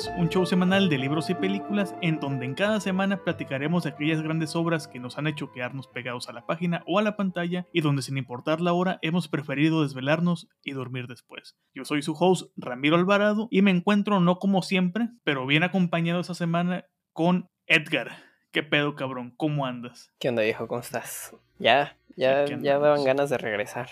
Podcast, un show semanal de libros y películas en donde en cada semana platicaremos de aquellas grandes obras que nos han hecho quedarnos pegados a la página o a la pantalla y donde sin importar la hora hemos preferido desvelarnos y dormir después. Yo soy su host Ramiro Alvarado y me encuentro no como siempre, pero bien acompañado esta semana con Edgar. ¿Qué pedo, cabrón? ¿Cómo andas? ¿Qué onda, viejo? ¿Cómo estás? Ya, ya, ya daban ganas de regresar.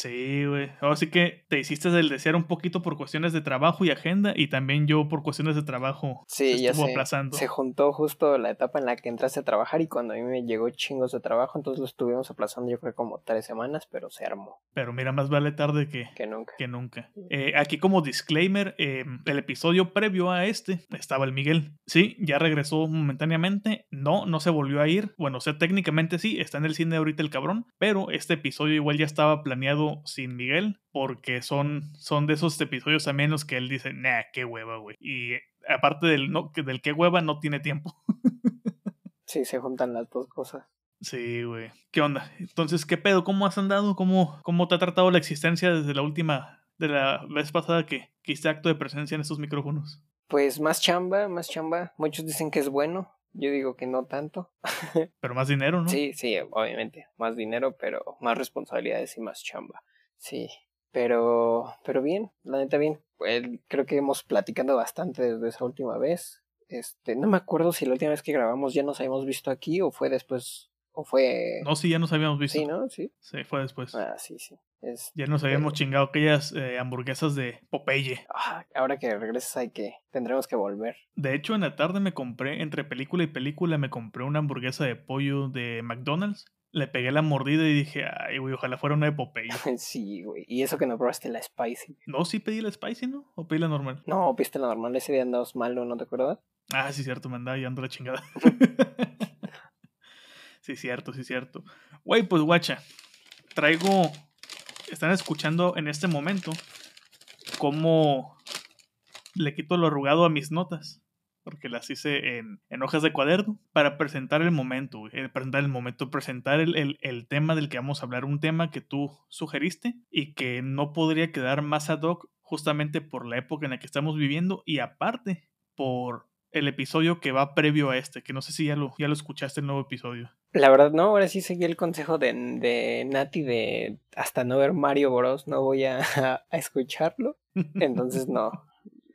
Sí, güey. Así que te hiciste del desear un poquito por cuestiones de trabajo y agenda y también yo por cuestiones de trabajo. Sí, se ya se, aplazando. se juntó justo la etapa en la que entraste a trabajar y cuando a mí me llegó chingos de trabajo, entonces lo estuvimos aplazando yo creo como tres semanas, pero se armó. Pero mira, más vale tarde que, que nunca. Que nunca. Eh, aquí como disclaimer, eh, el episodio previo a este estaba el Miguel. Sí, ya regresó momentáneamente. No, no se volvió a ir. Bueno, o sea, técnicamente sí, está en el cine ahorita el cabrón, pero este episodio igual ya estaba planeado sin Miguel, porque son, son de esos episodios a menos que él dice, nah, qué hueva, güey. Y aparte del, no, del qué hueva, no tiene tiempo. sí, se juntan las dos cosas. Sí, güey. ¿Qué onda? Entonces, ¿qué pedo? ¿Cómo has andado? ¿Cómo, cómo te ha tratado la existencia desde la última, de la vez pasada que, que hiciste acto de presencia en estos micrófonos? Pues más chamba, más chamba. Muchos dicen que es bueno. Yo digo que no tanto. pero más dinero, ¿no? Sí, sí, obviamente. Más dinero, pero más responsabilidades y más chamba. Sí. Pero, pero bien, la neta bien. Creo que hemos platicado bastante desde esa última vez. Este, no me acuerdo si la última vez que grabamos ya nos habíamos visto aquí o fue después ¿O fue.? No, sí, ya nos habíamos visto. Sí, ¿no? Sí. Sí, fue después. Ah, sí, sí. Ya nos habíamos chingado aquellas eh, hamburguesas de Popeye. Ah, ahora que regreses hay que. Tendremos que volver. De hecho, en la tarde me compré, entre película y película, me compré una hamburguesa de pollo de McDonald's. Le pegué la mordida y dije, ay, güey, ojalá fuera una de Popeye. sí, güey. Y eso que no probaste la spicy. No, sí pedí la spicy, ¿no? ¿O pedí la normal? No, pediste la normal. Ese día andabas malo, ¿no te acuerdas? Ah, sí, cierto, me andaba ando la chingada. Sí, cierto, sí, cierto. Güey, pues guacha, traigo, están escuchando en este momento cómo le quito lo arrugado a mis notas, porque las hice en, hojas de cuaderno, para presentar el momento, eh, presentar el momento, presentar el, el, tema del que vamos a hablar, un tema que tú sugeriste y que no podría quedar más ad hoc justamente por la época en la que estamos viviendo y aparte por el episodio que va previo a este, que no sé si ya lo, ya lo escuchaste el nuevo episodio. La verdad no, ahora sí seguí el consejo de, de Nati de hasta no ver Mario Bros, no voy a, a escucharlo. Entonces no.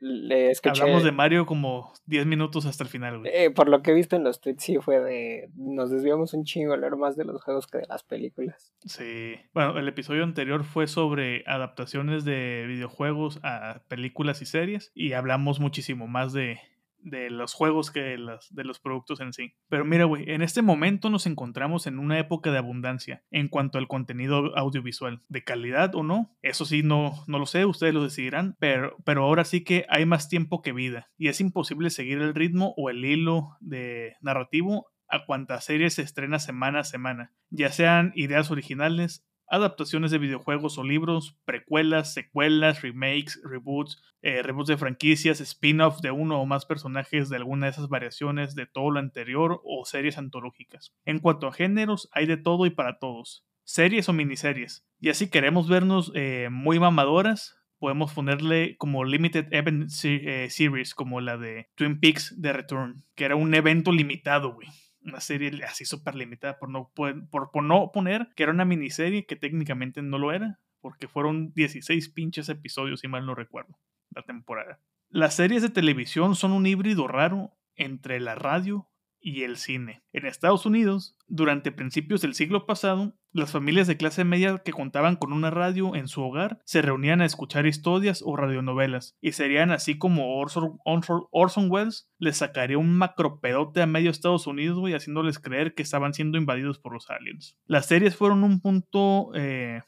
Le escuché... Hablamos de Mario como 10 minutos hasta el final, güey. Eh, por lo que he visto en los tweets, sí fue de. Nos desviamos un chingo a hablar más de los juegos que de las películas. Sí. Bueno, el episodio anterior fue sobre adaptaciones de videojuegos a películas y series. Y hablamos muchísimo más de, de los juegos que de los, de los productos en sí. Pero mira, güey, en este momento nos encontramos en una época de abundancia en cuanto al contenido audiovisual. ¿De calidad o no? Eso sí, no, no lo sé, ustedes lo decidirán, pero, pero ahora sí que hay más tiempo que vida y es imposible seguir el ritmo o el hilo de narrativo a cuantas series se estrena semana a semana, ya sean ideas originales, adaptaciones de videojuegos o libros, precuelas, secuelas, remakes, reboots, eh, reboots de franquicias, spin-off de uno o más personajes de alguna de esas variaciones de todo lo anterior o series antológicas. En cuanto a géneros, hay de todo y para todos. Series o miniseries. Y así queremos vernos eh, muy mamadoras, podemos ponerle como Limited Event eh, Series, como la de Twin Peaks The Return, que era un evento limitado, güey una serie así súper limitada, por no, por, no poner que era una miniserie que técnicamente no lo era, porque fueron 16 pinches episodios, si mal no recuerdo, la temporada. Las series de televisión son un híbrido raro entre la radio y el cine. En Estados Unidos, durante principios del siglo pasado, las familias de clase media que contaban con una radio en su hogar se reunían a escuchar historias o radionovelas, y serían así como Orson, Orson, Welles les sacaría un macropedote a medio Estados Unidos y haciéndoles creer que estaban siendo invadidos por los aliens. Las series fueron un punto... Eh,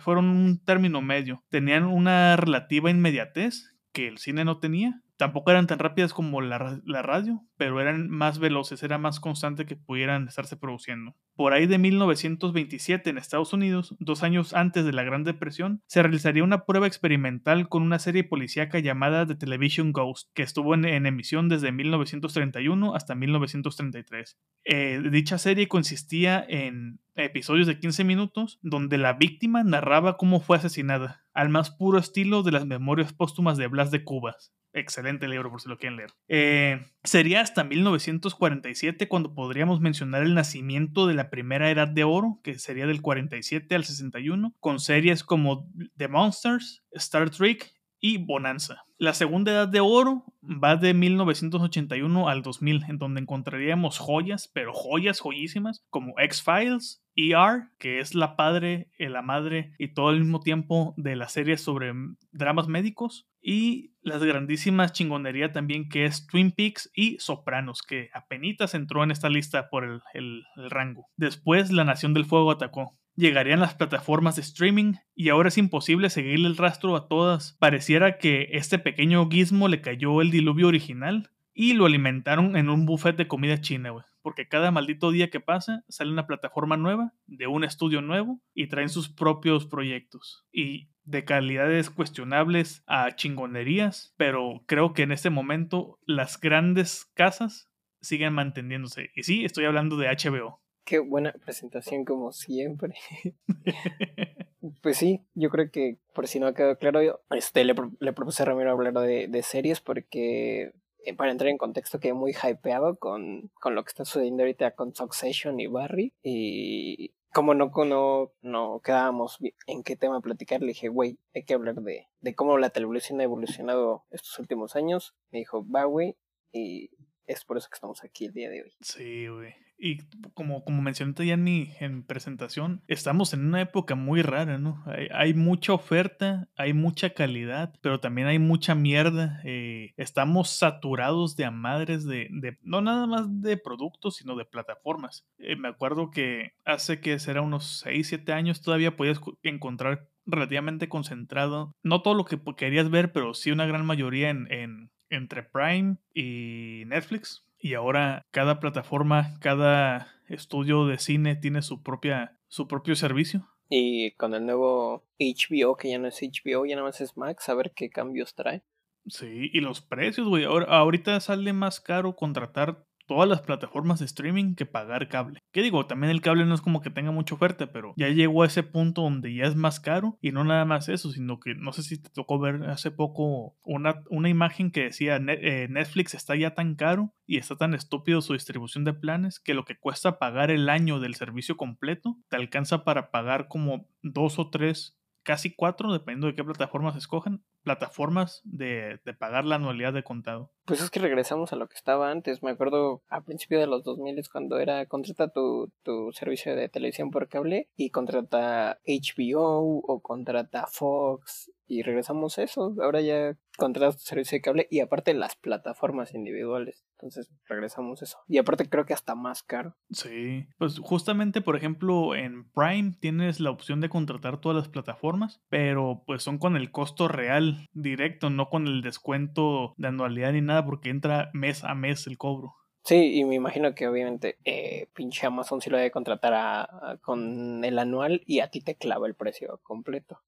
fueron un término medio. Tenían una relativa inmediatez que el cine no tenía, Tampoco eran tan rápidas como la, radio, pero eran más veloces, era más constante que pudieran estarse produciendo. Por ahí de 1927 en Estados Unidos, dos años antes de la Gran Depresión, se realizaría una prueba experimental con una serie policíaca llamada The Television Ghost, que estuvo en, emisión desde 1931 hasta 1933. Eh, dicha serie consistía en episodios de 15 minutos donde la víctima narraba cómo fue asesinada, al más puro estilo de las memorias póstumas de Blas de Cubas. Excelente libro por si lo quieren leer. Eh, sería hasta 1947 cuando podríamos mencionar el nacimiento de la primera edad de oro, que sería del 47 al 61, con series como The Monsters, Star Trek y Bonanza. La segunda edad de oro va de 1981 al 2000, en donde encontraríamos joyas, pero joyas joyísimas, como X-Files, ER, que es la padre, eh, la madre y todo al mismo tiempo de la serie sobre dramas médicos, y las grandísimas chingonería también que es Twin Peaks y Sopranos, que apenas entró en esta lista por el rango. Después La Nación del Fuego atacó, llegarían las plataformas de streaming y ahora es imposible seguirle el rastro a todas. Pareciera que este pequeño gizmo le cayó el diluvio original y lo alimentaron en un buffet de comida china, güey. Porque cada maldito día que pasa sale una plataforma nueva, de un estudio nuevo, y traen sus propios proyectos. Y de calidades cuestionables a chingonerías, pero creo que en este momento las grandes casas siguen manteniéndose. Y sí, estoy hablando de HBO. Qué buena presentación como siempre. pues sí, yo creo que por si no ha quedado claro, este, le, le propuse a Ramiro hablar de, de series porque eh, para entrar en contexto quedé muy hypeado con, con lo que está sucediendo ahorita con Succession y Barry y como no, no, no quedábamos en qué tema platicar, le dije, güey, hay que hablar de, de cómo la televisión ha evolucionado estos últimos años. Me dijo, va, güey, y es por eso que estamos aquí el día de hoy. Sí, güey. Y como, como mencioné ya en mi en presentación, estamos en una época muy rara, ¿no? Hay, mucha oferta, hay mucha calidad, pero también hay mucha mierda. Eh, estamos saturados de a madres de, de, no nada más de productos, sino de plataformas. Eh, me acuerdo que hace que será unos 6, 7 años todavía podías encontrar relativamente concentrado, no todo lo que querías ver, pero sí una gran mayoría en, en entre Prime y Netflix y ahora cada plataforma, cada estudio de cine tiene su propia su propio servicio. Y con el nuevo HBO, que ya no es HBO, ya no más es Max, a ver qué cambios trae. Sí, y los precios, güey. Ahorita sale más caro contratar todas las plataformas de streaming que pagar cable. ¿Qué digo? También el cable no es como que tenga mucha oferta, pero ya llegó a ese punto donde ya es más caro y no nada más eso, sino que no sé si te tocó ver hace poco una, una imagen que decía eh, Netflix está ya tan caro y está tan estúpido su distribución de planes que lo que cuesta pagar el año del servicio completo te alcanza para pagar como dos o tres casi cuatro, dependiendo de qué plataformas escojan, plataformas de, de, pagar la anualidad de contado. Pues es que regresamos a lo que estaba antes. Me acuerdo a principio de los 2000 cuando era contrata tu, tu servicio de televisión por cable y contrata HBO o contrata Fox y regresamos a eso. Ahora ya contratas tu servicio de cable y aparte las plataformas individuales. Entonces regresamos a eso. Y aparte creo que hasta más caro. Sí, pues justamente por ejemplo en Prime tienes la opción de contratar todas las plataformas, pero pues son con el costo real directo, no con el descuento de anualidad ni nada porque entra mes a mes el cobro. Sí, y me imagino que obviamente eh, pinche Amazon sí lo debe contratar con el anual y a ti te clava el precio completo.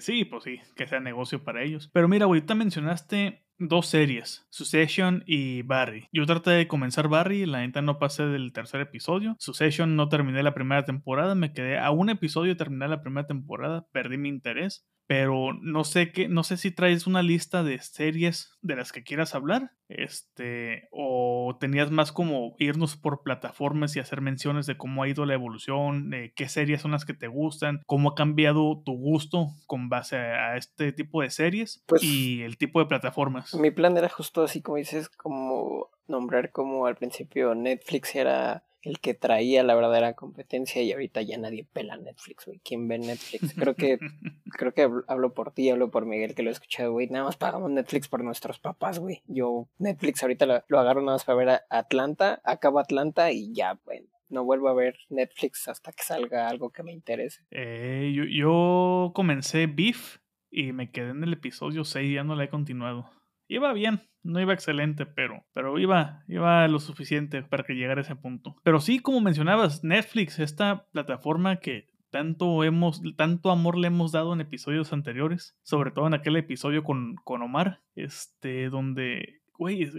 sí, pues sí, que sea negocio para ellos. Pero mira, ahorita mencionaste dos series, Succession y Barry. Yo traté de comenzar Barry, la neta no pasé del tercer episodio. Succession no terminé la primera temporada, me quedé a un episodio de terminar la primera temporada, perdí mi interés pero no sé qué, no sé si traes una lista de series de las que quieras hablar, este, o tenías más como irnos por plataformas y hacer menciones de cómo ha ido la evolución, de qué series son las que te gustan, cómo ha cambiado tu gusto con base a este tipo de series pues y el tipo de plataformas. Mi plan era justo así como dices, como nombrar como al principio Netflix era el que traía la verdadera competencia y ahorita ya nadie pela Netflix, güey. ¿Quién ve Netflix? Creo que creo que hablo por ti, hablo por Miguel que lo he escuchado, güey. Nada más pagamos Netflix por nuestros papás, güey. Yo Netflix ahorita lo, agarro nada más para ver a Atlanta, acabo Atlanta y ya, bueno. No vuelvo a ver Netflix hasta que salga algo que me interese. Eh, yo, comencé Beef y me quedé en el episodio 6 y ya no la he continuado. Iba bien, no iba excelente, pero, pero iba, iba lo suficiente para que llegara a ese punto. Pero sí, como mencionabas, Netflix, esta plataforma que tanto hemos, tanto amor le hemos dado en episodios anteriores, sobre todo en aquel episodio con, con Omar, este, donde, güey,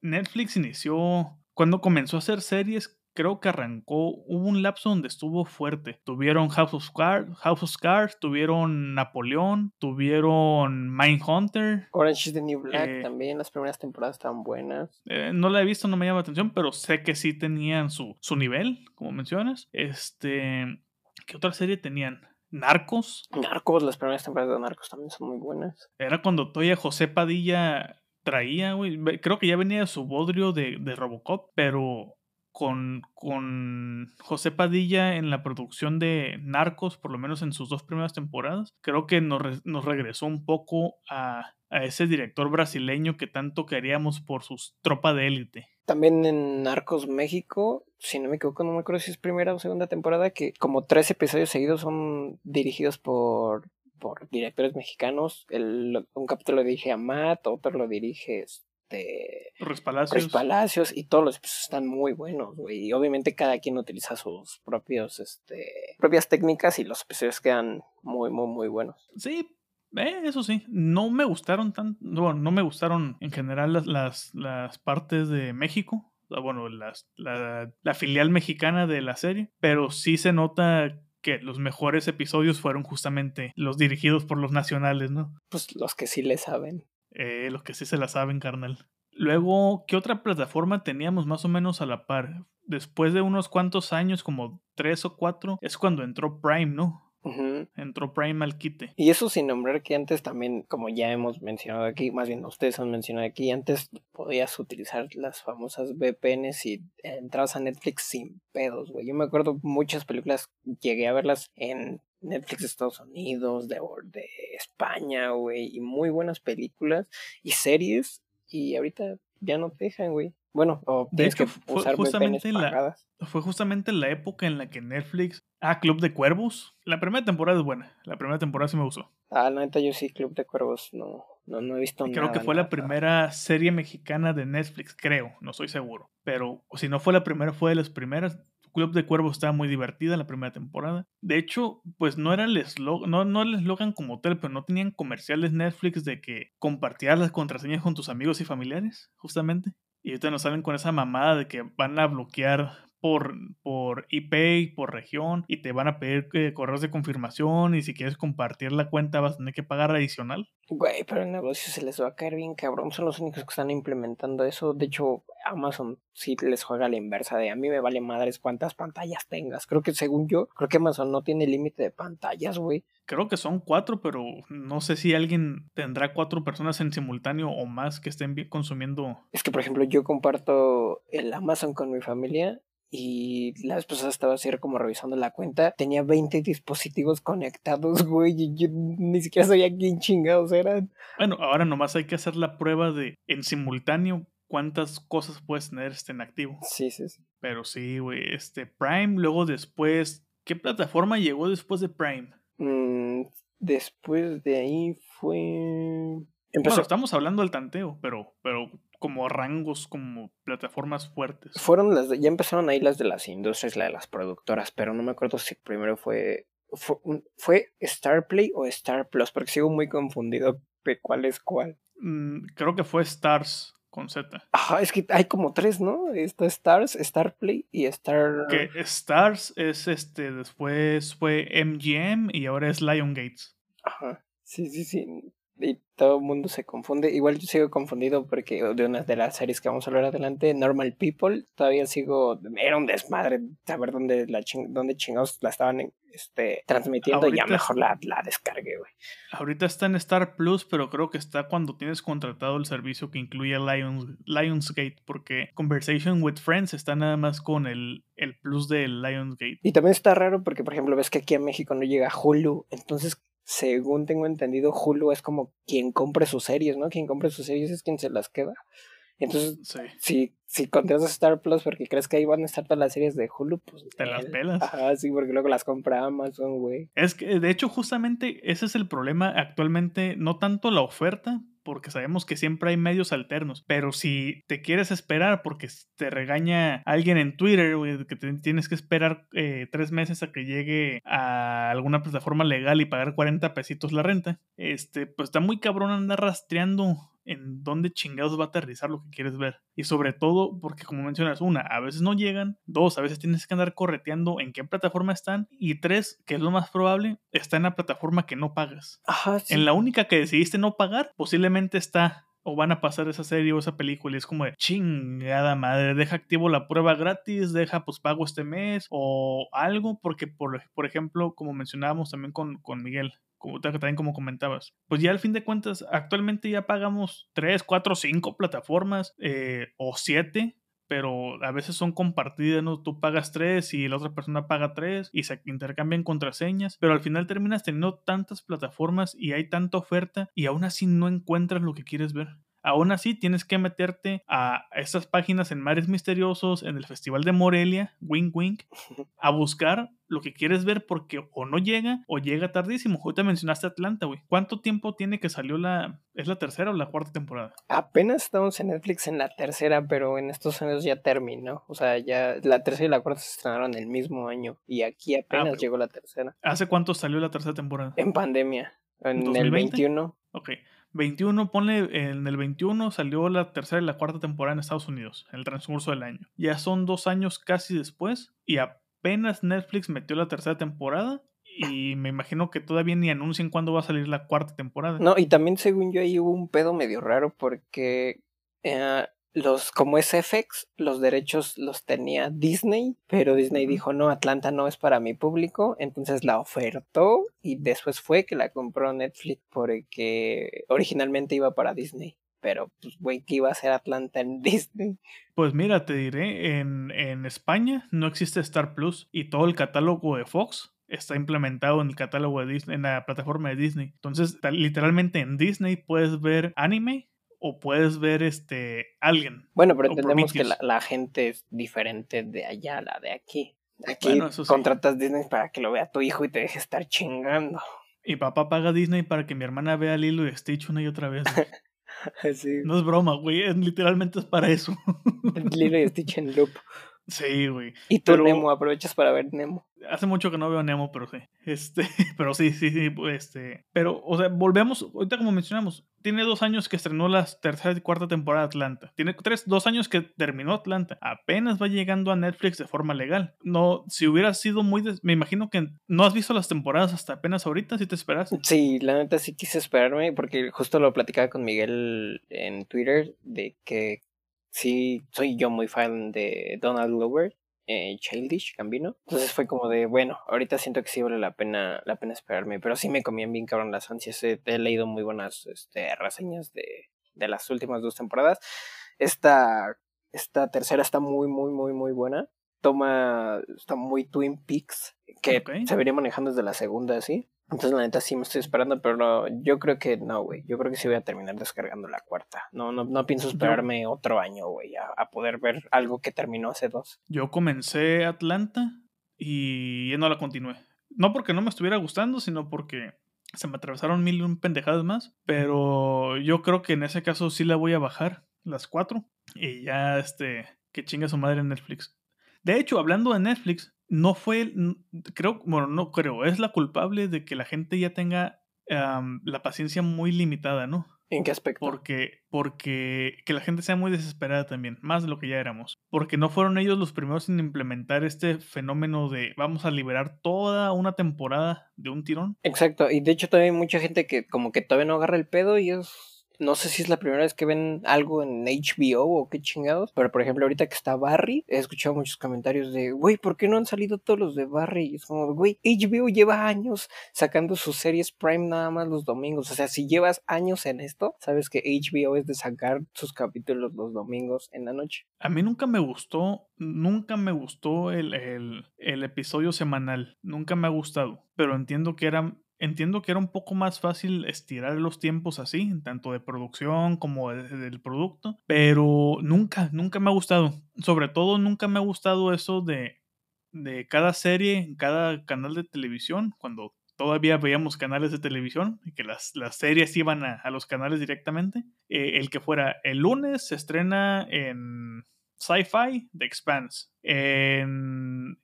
Netflix inició, cuando comenzó a hacer series, creo que arrancó, hubo un lapso donde estuvo fuerte. Tuvieron House of Cards, House of Cards tuvieron Napoleón, tuvieron Mindhunter. Orange is the New Black eh, también, las primeras temporadas estaban buenas. Eh, no la he visto, no me llama la atención, pero sé que sí tenían su, su nivel, como mencionas. Este, ¿qué otra serie tenían? Narcos. Narcos, las primeras temporadas de Narcos también son muy buenas. Era cuando todavía José Padilla traía, güey. Creo que ya venía su bodrio de, de Robocop, pero con, con José Padilla en la producción de Narcos, por lo menos en sus dos primeras temporadas, creo que nos, nos regresó un poco a, a, ese director brasileño que tanto queríamos por su tropa de élite. También en Narcos México, si no me equivoco, no me acuerdo si es primera o segunda temporada, que como tres episodios seguidos son dirigidos por, por directores mexicanos. El, un capítulo lo dirige a Matt, otro lo dirige este Ruiz Palacios. Palacios y todos los episodios están muy buenos, güey. Y obviamente cada quien utiliza sus propios, este, propias técnicas y los episodios quedan muy, muy, muy buenos. Sí, eh, eso sí, no me gustaron tan, bueno, no me gustaron en general las, las, las partes de México, bueno, las, la, la filial mexicana de la serie, pero sí se nota que los mejores episodios fueron justamente los dirigidos por los nacionales, ¿no? Pues los que sí le saben. Eh, los que sí se la saben, carnal. Luego, ¿qué otra plataforma teníamos más o menos a la par? Después de unos cuantos años, como tres o cuatro, es cuando entró Prime, ¿no? Entró Prime al quite. Y eso sin nombrar que antes también, como ya hemos mencionado aquí, más bien ustedes han mencionado aquí, antes podías utilizar las famosas VPNs y entrabas a Netflix sin pedos, güey. Yo me acuerdo muchas películas, llegué a verlas en Netflix de Estados Unidos, de, de España, güey, y muy buenas películas y series, y ahorita ya no te dejan, güey. Bueno, o tienes que usar justamente la, Fue justamente la época en la que Netflix. Ah, Club de Cuervos. La primera temporada es buena. La primera temporada sí me gustó. Ah, la neta, yo sí, Club de Cuervos. No, no, no he visto nada. Creo que fue la primera serie mexicana de Netflix, creo. No estoy seguro. Pero si no fue la primera, fue de las primeras. Club de Cuervos estaba muy divertida la primera temporada. De hecho, pues no era el eslogan, no, no el eslogan como tal, pero no tenían comerciales Netflix de que compartías las contraseñas con tus amigos y familiares, justamente. Y ahorita nos salen con esa mamada de que van a bloquear por, por IP y por región y te van a pedir eh, correos de confirmación y si quieres compartir la cuenta vas a tener que pagar adicional. Güey, pero el negocio se les va a caer bien cabrón. Son los únicos que están implementando eso. De hecho, Amazon sí les juega la inversa de a mí me vale madres cuántas pantallas tengas. Creo que según yo, creo que Amazon no tiene límite de pantallas, güey. Creo que son cuatro, pero no sé si alguien tendrá cuatro personas en simultáneo o más que estén consumiendo. Es que, por ejemplo, yo comparto el Amazon con mi familia y la vez pasada estaba así como revisando la cuenta. Tenía 20 dispositivos conectados, güey. Y yo ni siquiera sabía quién chingados eran. Bueno, ahora nomás hay que hacer la prueba de en simultáneo cuántas cosas puedes tener este en activo. Sí, sí, sí. Pero sí, güey. Este Prime, luego después. ¿Qué plataforma llegó después de Prime? Mm, después de ahí fue. Empezó... Bueno, estamos hablando del tanteo, pero, pero como rangos, como plataformas fuertes. Fueron las de, ya empezaron ahí las de las industrias, la de las productoras, pero no me acuerdo si primero fue fue, fue Starplay o Star Plus, porque sigo muy confundido de cuál es cuál. Mm, creo que fue Stars con Z. Ajá, es que hay como tres, ¿no? Está Stars, Starplay y Star. Que Stars es este, después fue MGM y ahora es Lion Gates. Ajá. Sí, sí, sí y todo el mundo se confunde. Igual yo sigo confundido porque de una de las series que vamos a hablar adelante, Normal People, todavía sigo, era un desmadre saber dónde, la dónde chingados la estaban este, transmitiendo y ya mejor la, la descargué, güey. Ahorita está en Star Plus, pero creo que está cuando tienes contratado el servicio que incluye Lions, Lionsgate, porque Conversation with Friends está nada más con el, el plus de Lionsgate. Y también está raro porque, por ejemplo, ves que aquí a México no llega Hulu, entonces según tengo entendido, Hulu es como quien compre sus series, ¿no? Quien compre sus series es quien se las queda. Entonces, si, si contratas Star Plus porque crees que ahí van a estar todas las series de Hulu, pues... Te las pelas. Ajá, sí, porque luego las compra Amazon, güey. Es que, de hecho, justamente ese es el problema actualmente, no tanto la oferta, porque sabemos que siempre hay medios alternos. Pero si te quieres esperar porque te regaña alguien en Twitter, que tienes que esperar eh, tres meses a que llegue a alguna plataforma legal y pagar 40 pesitos la renta, este, pues está muy cabrón andar rastreando en dónde chingados va a aterrizar lo que quieres ver. Y sobre todo porque como mencionas, una, a veces no llegan, dos, a veces tienes que andar correteando en qué plataforma están y tres, que es lo más probable, está en la plataforma que no pagas. Ajá, En la única que decidiste no pagar, posiblemente está o van a pasar esa serie o esa película y es como de chingada madre, deja activo la prueba gratis, deja pues pago este mes o algo, porque por, por ejemplo, como mencionábamos también con, con Miguel, también como comentabas, pues ya al fin de cuentas actualmente ya pagamos 3, 4, 5 plataformas eh, o 7 pero a veces son compartidas, ¿no? Tú pagas tres y la otra persona paga tres y se intercambian contraseñas, pero al final terminas teniendo tantas plataformas y hay tanta oferta y aún así no encuentras lo que quieres ver. Aún así, tienes que meterte a estas páginas en Mares Misteriosos, en el Festival de Morelia, Wink Wink, a buscar lo que quieres ver porque o no llega o llega tardísimo. Te mencionaste Atlanta, güey. ¿Cuánto tiempo tiene que salió la... ¿Es la tercera o la cuarta temporada? Apenas estamos en Netflix en la tercera, pero en estos años ya terminó. O sea, ya la tercera y la cuarta se estrenaron el mismo año y aquí ah, apenas llegó la tercera. ¿Hace cuánto salió la tercera temporada? En pandemia. En el 21. Ok. 21, ponle en el 21 salió la tercera y la cuarta temporada en Estados Unidos, en el transcurso del año. Ya son dos años casi después y apenas Netflix metió la tercera temporada y me imagino que todavía ni anuncian cuándo va a salir la cuarta temporada. No, y también según yo ahí hubo un pedo medio raro porque eh, los, como es FX, los derechos los tenía Disney, pero Disney dijo, no, Atlanta no es para mi público, entonces la ofertó y después fue que la compró Netflix porque originalmente iba para Disney. Pero, pues, güey, ¿qué iba a hacer Atlanta en Disney? Pues mira, te diré, en, en España no existe Star Plus y todo el catálogo de Fox está implementado en el catálogo de Disney, en la plataforma de Disney. Entonces, literalmente en Disney puedes ver anime, o puedes ver este alguien. Bueno, pero entendemos que la, gente es diferente de allá a la de aquí. Aquí contratas Disney para que lo vea tu hijo y te deje estar chingando. Y papá paga Disney para que mi hermana vea Lilo y Stitch una y otra vez. sí. No es broma, güey. Literalmente es para eso. Lilo y Stitch en loop. Sí, güey. Y tú, Nemo, aprovechas para ver Nemo. Hace mucho que no veo Nemo, pero sí. Este, pero sí, sí, sí. Este. Pero, o sea, volvemos. Ahorita, como mencionamos, tiene dos años que estrenó la tercera y cuarta temporada de Atlanta. Tiene tres, dos años que terminó Atlanta. Apenas va llegando a Netflix de forma legal. No, si hubiera sido muy. Me imagino que no has visto las temporadas hasta apenas ahorita, si te esperas. Sí, la neta sí quise esperarme, porque justo lo platicaba con Miguel en Twitter, de que sí, soy yo muy fan de Donald Glover, eh, Childish Gambino. Entonces fue como de, bueno, ahorita siento que sí vale la pena, la pena esperarme, pero sí me comían bien cabrón las ansias. He, leído muy buenas este, reseñas de, de las últimas dos temporadas. Esta, esta tercera está muy, muy, muy, muy buena. Toma, está muy Twin Peaks, que se vería manejando desde la segunda, ¿sí? Entonces, la neta sí me estoy esperando, pero no, yo creo que no, güey. Yo creo que sí voy a terminar descargando la cuarta. No, no, no pienso esperarme otro año, güey, a, poder ver algo que terminó hace dos. Yo comencé Atlanta y ya no la continué. No porque no me estuviera gustando, sino porque se me atravesaron mil un pendejadas más. Pero yo creo que en ese caso sí la voy a bajar, las cuatro. Y ya, este, que chinga su madre en Netflix. De hecho, hablando de Netflix, no fue, creo, bueno, no creo, es la culpable de que la gente ya tenga la paciencia muy limitada, ¿no? ¿En qué aspecto? Porque, porque que la gente sea muy desesperada también, más de lo que ya éramos. Porque no fueron ellos los primeros en implementar este fenómeno de vamos a liberar toda una temporada de un tirón. Exacto, y de hecho también hay mucha gente que como que todavía no agarra el pedo y es no sé si es la primera vez que ven algo en HBO o qué chingados, pero por ejemplo, ahorita que está Barry, he escuchado muchos comentarios de, güey, ¿por qué no han salido todos los de Barry? Y es como, güey, HBO lleva años sacando sus series Prime nada más los domingos. O sea, si llevas años en esto, sabes que HBO es de sacar sus capítulos los domingos en la noche. A mí nunca me gustó, nunca me gustó el, el, el episodio semanal. Nunca me ha gustado. Pero entiendo que era Entiendo que era un poco más fácil estirar los tiempos así, tanto de producción como del producto, pero nunca, nunca me ha gustado. Sobre todo nunca me ha gustado eso de, de cada serie, cada canal de televisión, cuando todavía veíamos canales de televisión y que las, las series iban a, los canales directamente. Eh, el que fuera el lunes se estrena en Sci-Fi The Expanse. En.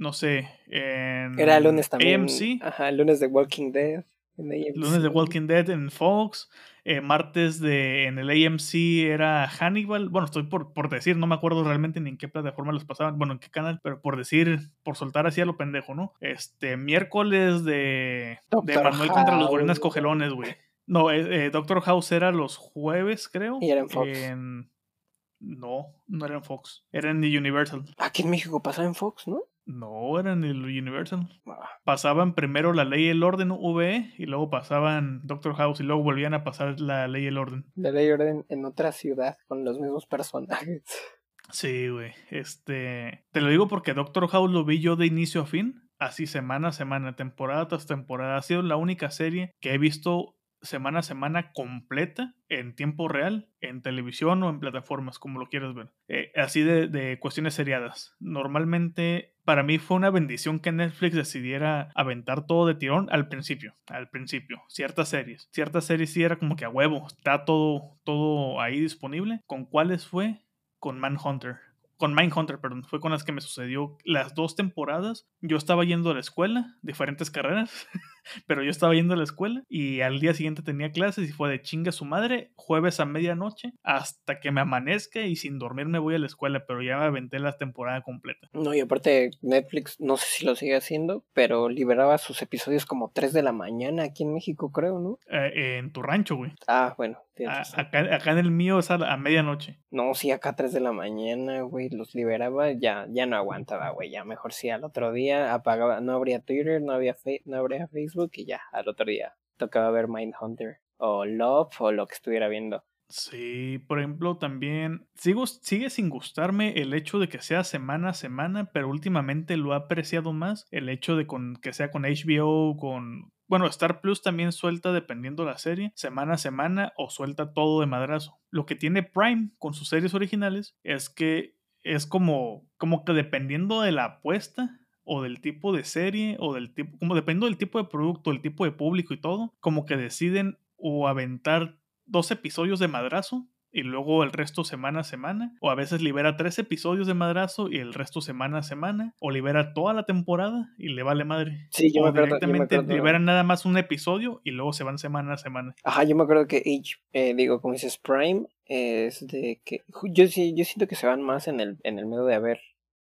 No sé. En. Era el lunes también. AMC. Ajá, el lunes de Walking Dead. Lunes de Walking Dead en Fox. Eh, martes de, en el AMC era Hannibal. Bueno, estoy por, por decir, no me acuerdo realmente ni en qué plataforma los pasaban, bueno, en qué canal, pero por decir, por soltar así a lo pendejo, ¿no? Este, miércoles de, de Manuel contra los gorilas cogelones, güey. No, eh, eh, Doctor House era los jueves, creo. Y era en Fox. No, no era en Fox. Era en Universal. Aquí en México pasaba en Fox, ¿no? No, eran el Universal. Pasaban primero la ley y el orden VE y luego pasaban Doctor House y luego volvían a pasar la ley y el orden. La ley y orden en otra ciudad con los mismos personajes. Sí, güey. Este. Te lo digo porque Doctor House lo vi yo de inicio a fin. Así semana a semana, temporada tras temporada. Ha sido la única serie que he visto semana a semana completa en tiempo real, en televisión o en plataformas, como lo quieras ver. Eh, así de, de, cuestiones seriadas. Normalmente, para mí fue una bendición que Netflix decidiera aventar todo de tirón al principio. Al principio. Ciertas series. Ciertas series sí era como que a huevo. Está todo, todo ahí disponible. ¿Con cuáles fue? Con Manhunter con Mindhunter, perdón, fue con las que me sucedió las dos temporadas. Yo estaba yendo a la escuela, diferentes carreras, pero yo estaba yendo a la escuela y al día siguiente tenía clases y fue de chinga su madre, jueves a medianoche, hasta que me amanezca y sin dormir me voy a la escuela, pero ya me aventé la temporada completa. No, y aparte Netflix, no sé si lo sigue haciendo, pero liberaba sus episodios como 3 de la mañana aquí en México, creo, ¿no? Eh, en tu rancho, güey. Ah, bueno. acá, acá, en el mío es a, medianoche. No, sí, acá a 3 de la mañana, güey, los liberaba, ya, ya no aguantaba, güey, ya mejor sí al otro día apagaba, no habría Twitter, no había, no habría Facebook y ya, al otro día tocaba ver Mindhunter o Love o lo que estuviera viendo. Sí, por ejemplo, también sigue sin gustarme el hecho de que sea semana a semana, pero últimamente lo he apreciado más el hecho de con, que sea con HBO, con... Bueno, Star Plus también suelta, dependiendo la serie, semana a semana o suelta todo de madrazo. Lo que tiene Prime con sus series originales es que es como, como que dependiendo de la apuesta, o del tipo de serie o del tipo, como dependiendo del tipo de producto, el tipo de público y todo, como que deciden o aventar dos episodios de madrazo y luego el resto semana a semana, o a veces libera tres episodios de madrazo y el resto semana a semana, o libera toda la temporada y le vale madre. Sí, yo o me directamente liberan nada más un episodio y luego se van semana a semana. Ajá, yo me acuerdo que H, eh, digo, como dices, Prime es de que yo sí, yo siento que se van más en el, en el medio de haber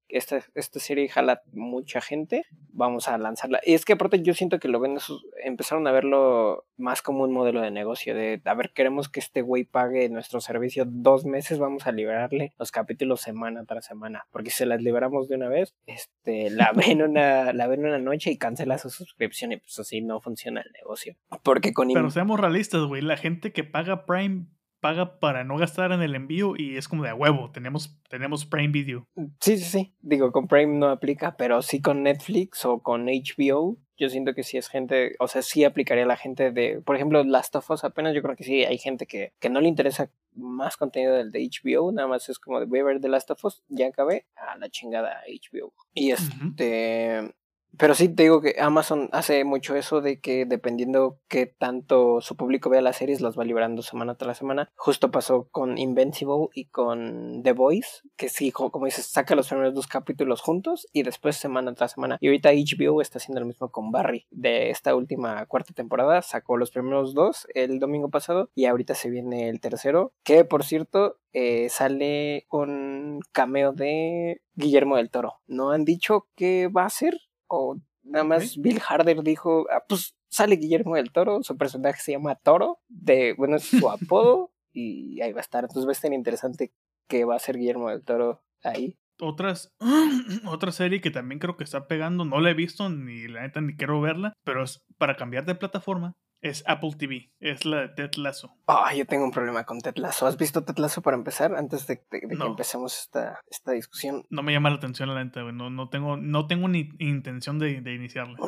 esta, esta serie jala mucha gente, vamos a lanzarla. Y es que aparte yo siento que lo ven, empezaron a verlo más como un modelo de negocio, de, a ver, queremos que este güey pague nuestro servicio dos meses, vamos a liberarle los capítulos semana tras semana, porque si se las liberamos de una vez, este, la ven una, la ven una noche y cancela su suscripción y pues así no funciona el negocio. Porque con... Pero seamos realistas, güey, la gente que paga Prime paga para no gastar en el envío y es como de a huevo, tenemos, tenemos Prime Video. Sí, sí, sí. Digo, con Prime no aplica, pero sí con Netflix o con HBO. Yo siento que sí es gente, o sea, sí aplicaría a la gente de, por ejemplo, Last of Us apenas, yo creo que sí, hay gente que, que no le interesa más contenido del de HBO, nada más es como de voy a ver The Last of Us, ya acabé, a la chingada HBO. Y este, pero sí te digo que Amazon hace mucho eso de que dependiendo qué tanto su público vea las series, las va liberando semana tras semana. Justo pasó con Invincible y con The Voice, que sí, como dices, saca los primeros dos capítulos juntos y después semana tras semana. Y ahorita HBO está haciendo lo mismo con Barry. De esta última cuarta temporada sacó los primeros dos el domingo pasado y ahorita se viene el tercero, que por cierto eh, sale un cameo de Guillermo del Toro. No han dicho qué va a ser, o nada más Bill Harder dijo, ah, pues sale Guillermo del Toro, su personaje se llama Toro, de, bueno, es su apodo, y ahí va a estar. Entonces va a estar interesante que va a ser Guillermo del Toro ahí. Otras, otra serie que también creo que está pegando, no la he visto ni la neta ni quiero verla, pero es para cambiar de plataforma, es Apple TV, es la de Ted Lasso. Ah, yo tengo un problema con Ted Lasso. ¿Has visto Ted Lasso para empezar? Antes de, que empecemos esta, esta discusión. No me llama la atención la neta, no, no, tengo, no tengo ni intención de, iniciarla.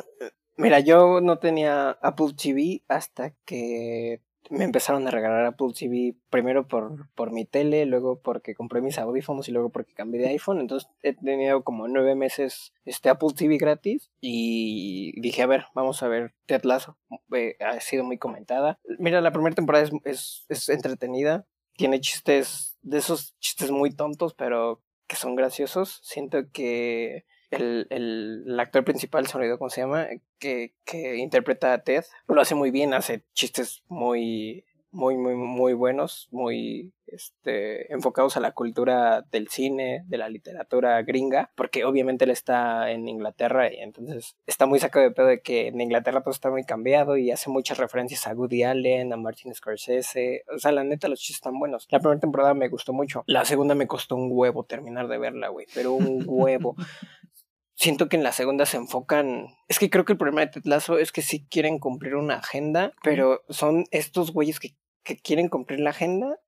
Mira, yo no tenía Apple TV hasta que me empezaron a regalar Apple TV primero por, por mi tele, luego porque compré mis audífonos y luego porque cambié de iPhone. Entonces he tenido como nueve meses este Apple TV gratis y dije, a ver, vamos a ver Ted Lasso. Eh, ha sido muy comentada. Mira, la primera temporada es, es, es entretenida. Tiene chistes, de esos chistes muy tontos, pero que son graciosos. Siento que el, el, actor principal, se olvidó cómo se llama, que, que interpreta a Ted, lo hace muy bien, hace chistes muy, muy, muy, muy buenos, muy este, enfocados a la cultura del cine, de la literatura gringa, porque obviamente él está en Inglaterra y entonces está muy sacado de pedo de que en Inglaterra todo está muy cambiado y hace muchas referencias a Woody Allen, a Martin Scorsese, o sea, la neta los chistes están buenos. La primera temporada me gustó mucho, la segunda me costó un huevo terminar de verla, güey, pero un huevo. Siento que en la segunda se enfocan. Es que creo que el problema de Tetlazo es que sí quieren cumplir una agenda, pero son estos güeyes que, que quieren cumplir la agenda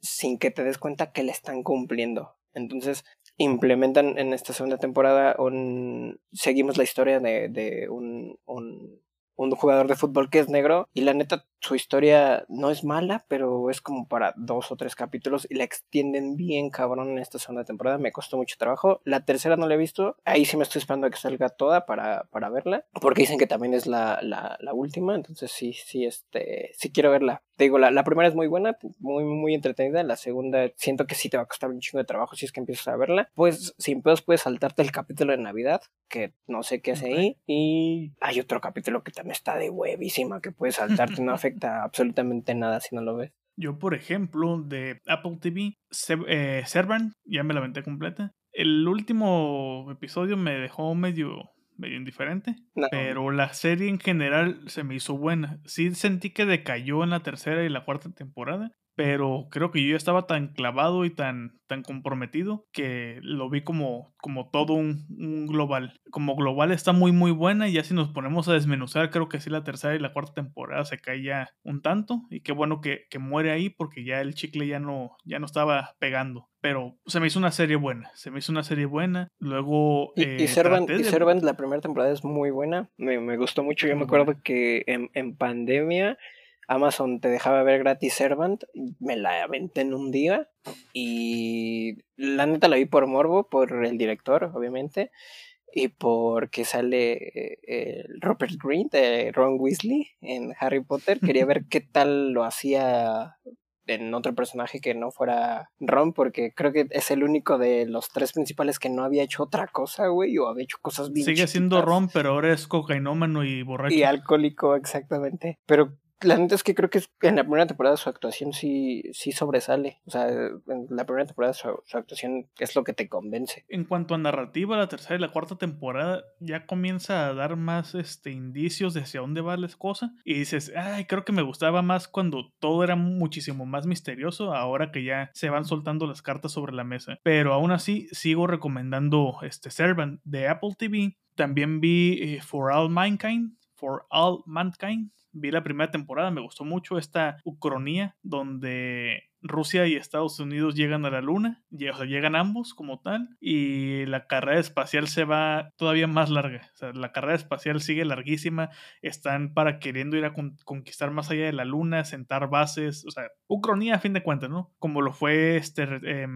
sin que te des cuenta que la están cumpliendo. Entonces, implementan en esta segunda temporada un. Seguimos la historia de, de un, un un jugador de fútbol que es negro y la neta su historia no es mala, pero es como para dos o tres capítulos y la extienden bien cabrón en esta segunda temporada, me costó mucho trabajo. La tercera no la he visto, ahí sí me estoy esperando a que salga toda para, para verla, porque dicen que también es la, la, la última, entonces sí, sí, este, sí quiero verla. Te digo, la, la, primera es muy buena, muy, muy entretenida, la segunda siento que sí te va a costar un chingo de trabajo si es que empiezas a verla. Pues sin pedos puedes saltarte el capítulo de Navidad, que no sé qué hace ahí, y hay otro capítulo que también está de huevísima que puedes saltarte, no afecta absolutamente nada si no lo ves. Yo, por ejemplo, de Apple TV, eh, Servant, ya me la aventé completa. El último episodio me dejó medio, medio indiferente, pero la serie en general se me hizo buena. Sí sentí que decayó en la tercera y la cuarta temporada, pero creo que yo ya estaba tan clavado y tan, tan comprometido que lo vi como, como todo un, un, global. Como global está muy muy buena y ya si nos ponemos a desmenuzar, creo que sí la tercera y la cuarta temporada se cae ya un tanto y qué bueno que, que muere ahí porque ya el chicle ya no, ya no estaba pegando. Pero se me hizo una serie buena, se me hizo una serie buena. Luego... Y, eh, Servant, la primera temporada es muy buena, me, me gustó mucho. Yo me acuerdo que en, en pandemia Amazon te dejaba ver gratis Servant, me la aventé en un día y la neta la vi por morbo, por el director, obviamente, y porque sale eh, Robert Green de Ron Weasley en Harry Potter. Quería ver qué tal lo hacía en otro personaje que no fuera Ron, porque creo que es el único de los tres principales que no había hecho otra cosa, güey, o había hecho cosas bien. Sigue siendo Ron, pero ahora es cocainómano y borracho. Y alcohólico, exactamente. Pero la neta es que creo que en la primera temporada su actuación sí, sí sobresale. O sea, en la primera temporada su, actuación es lo que te convence. En cuanto a narrativa, la tercera y la cuarta temporada ya comienza a dar más este, indicios de hacia dónde va la cosa. Y dices, ay, creo que me gustaba más cuando todo era muchísimo más misterioso, ahora que ya se van soltando las cartas sobre la mesa. Pero aún así, sigo recomendando este Servant de Apple TV. También vi eh, For All Mankind. For All Mankind vi la primera temporada, me gustó mucho esta ucronía donde Rusia y Estados Unidos llegan a la Luna, o sea, llegan ambos como tal, y la carrera espacial se va todavía más larga. O sea, la carrera espacial sigue larguísima, están para queriendo ir a conquistar más allá de la Luna, sentar bases, o sea, Ucronía a fin de cuentas, ¿no? Como lo fue este... Eh,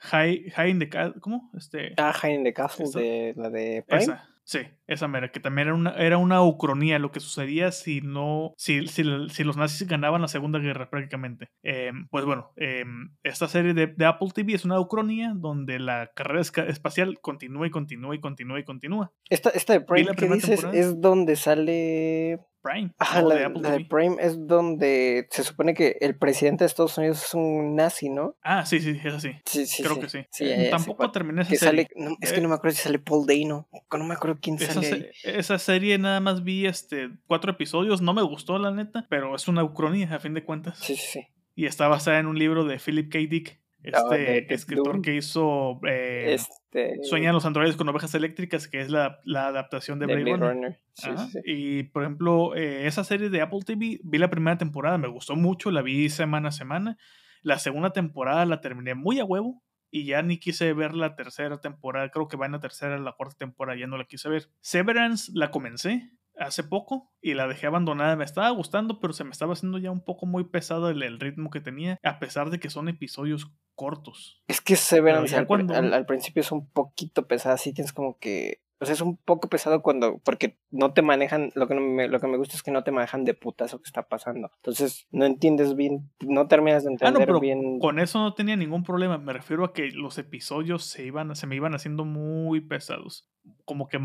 High, in the ¿cómo? Este, ah, High in the Castle, de la de Prime. Sí, esa mera, que también era una, era una ucronía, lo que sucedía si no, si, si, si los nazis ganaban la Segunda Guerra prácticamente. Em, pues bueno, em, esta serie de, de, Apple TV es una ucronía donde la carrera espacial continúa y continúa y continúa y continúa. Esta, esta de Prime que dices es donde sale Prime. la, de, Prime es donde se supone que el presidente de Estados Unidos es un nazi, ¿no? Ah, sí, sí, es así. Sí, sí, Creo que sí. Eh, tampoco terminé esa que serie. Sale, es que no me acuerdo si sale Paul Dano. No me acuerdo quién esa sale. esa serie nada más vi este cuatro episodios. No me gustó, la neta, pero es una ucronía a fin de cuentas. Sí, sí, sí. Y está basada en un libro de Philip K. Dick. Este escritor que hizo eh, este... Sueñan los androides con ovejas eléctricas, que es la, la adaptación de, Blade, Runner. Y por ejemplo, eh, esa serie de Apple TV, vi la primera temporada, me gustó mucho, la vi semana a semana. La segunda temporada la terminé muy a huevo y ya ni quise ver la tercera temporada. Creo que va en la tercera, la cuarta temporada, ya no la quise ver. Severance la comencé, hace poco y la dejé abandonada. Me estaba gustando, pero se me estaba haciendo ya un poco muy pesado el, ritmo que tenía, a pesar de que son episodios cortos. Es que se ven al, al, principio es un poquito pesada, así tienes como que o sea, es un poco pesado cuando, porque no te manejan, lo que, me, lo que me gusta es que no te manejan de putas lo que está pasando. Entonces, no entiendes bien, no terminas de entender ah, no, pero bien. Con eso no tenía ningún problema. Me refiero a que los episodios se iban, se me iban haciendo muy pesados. Como que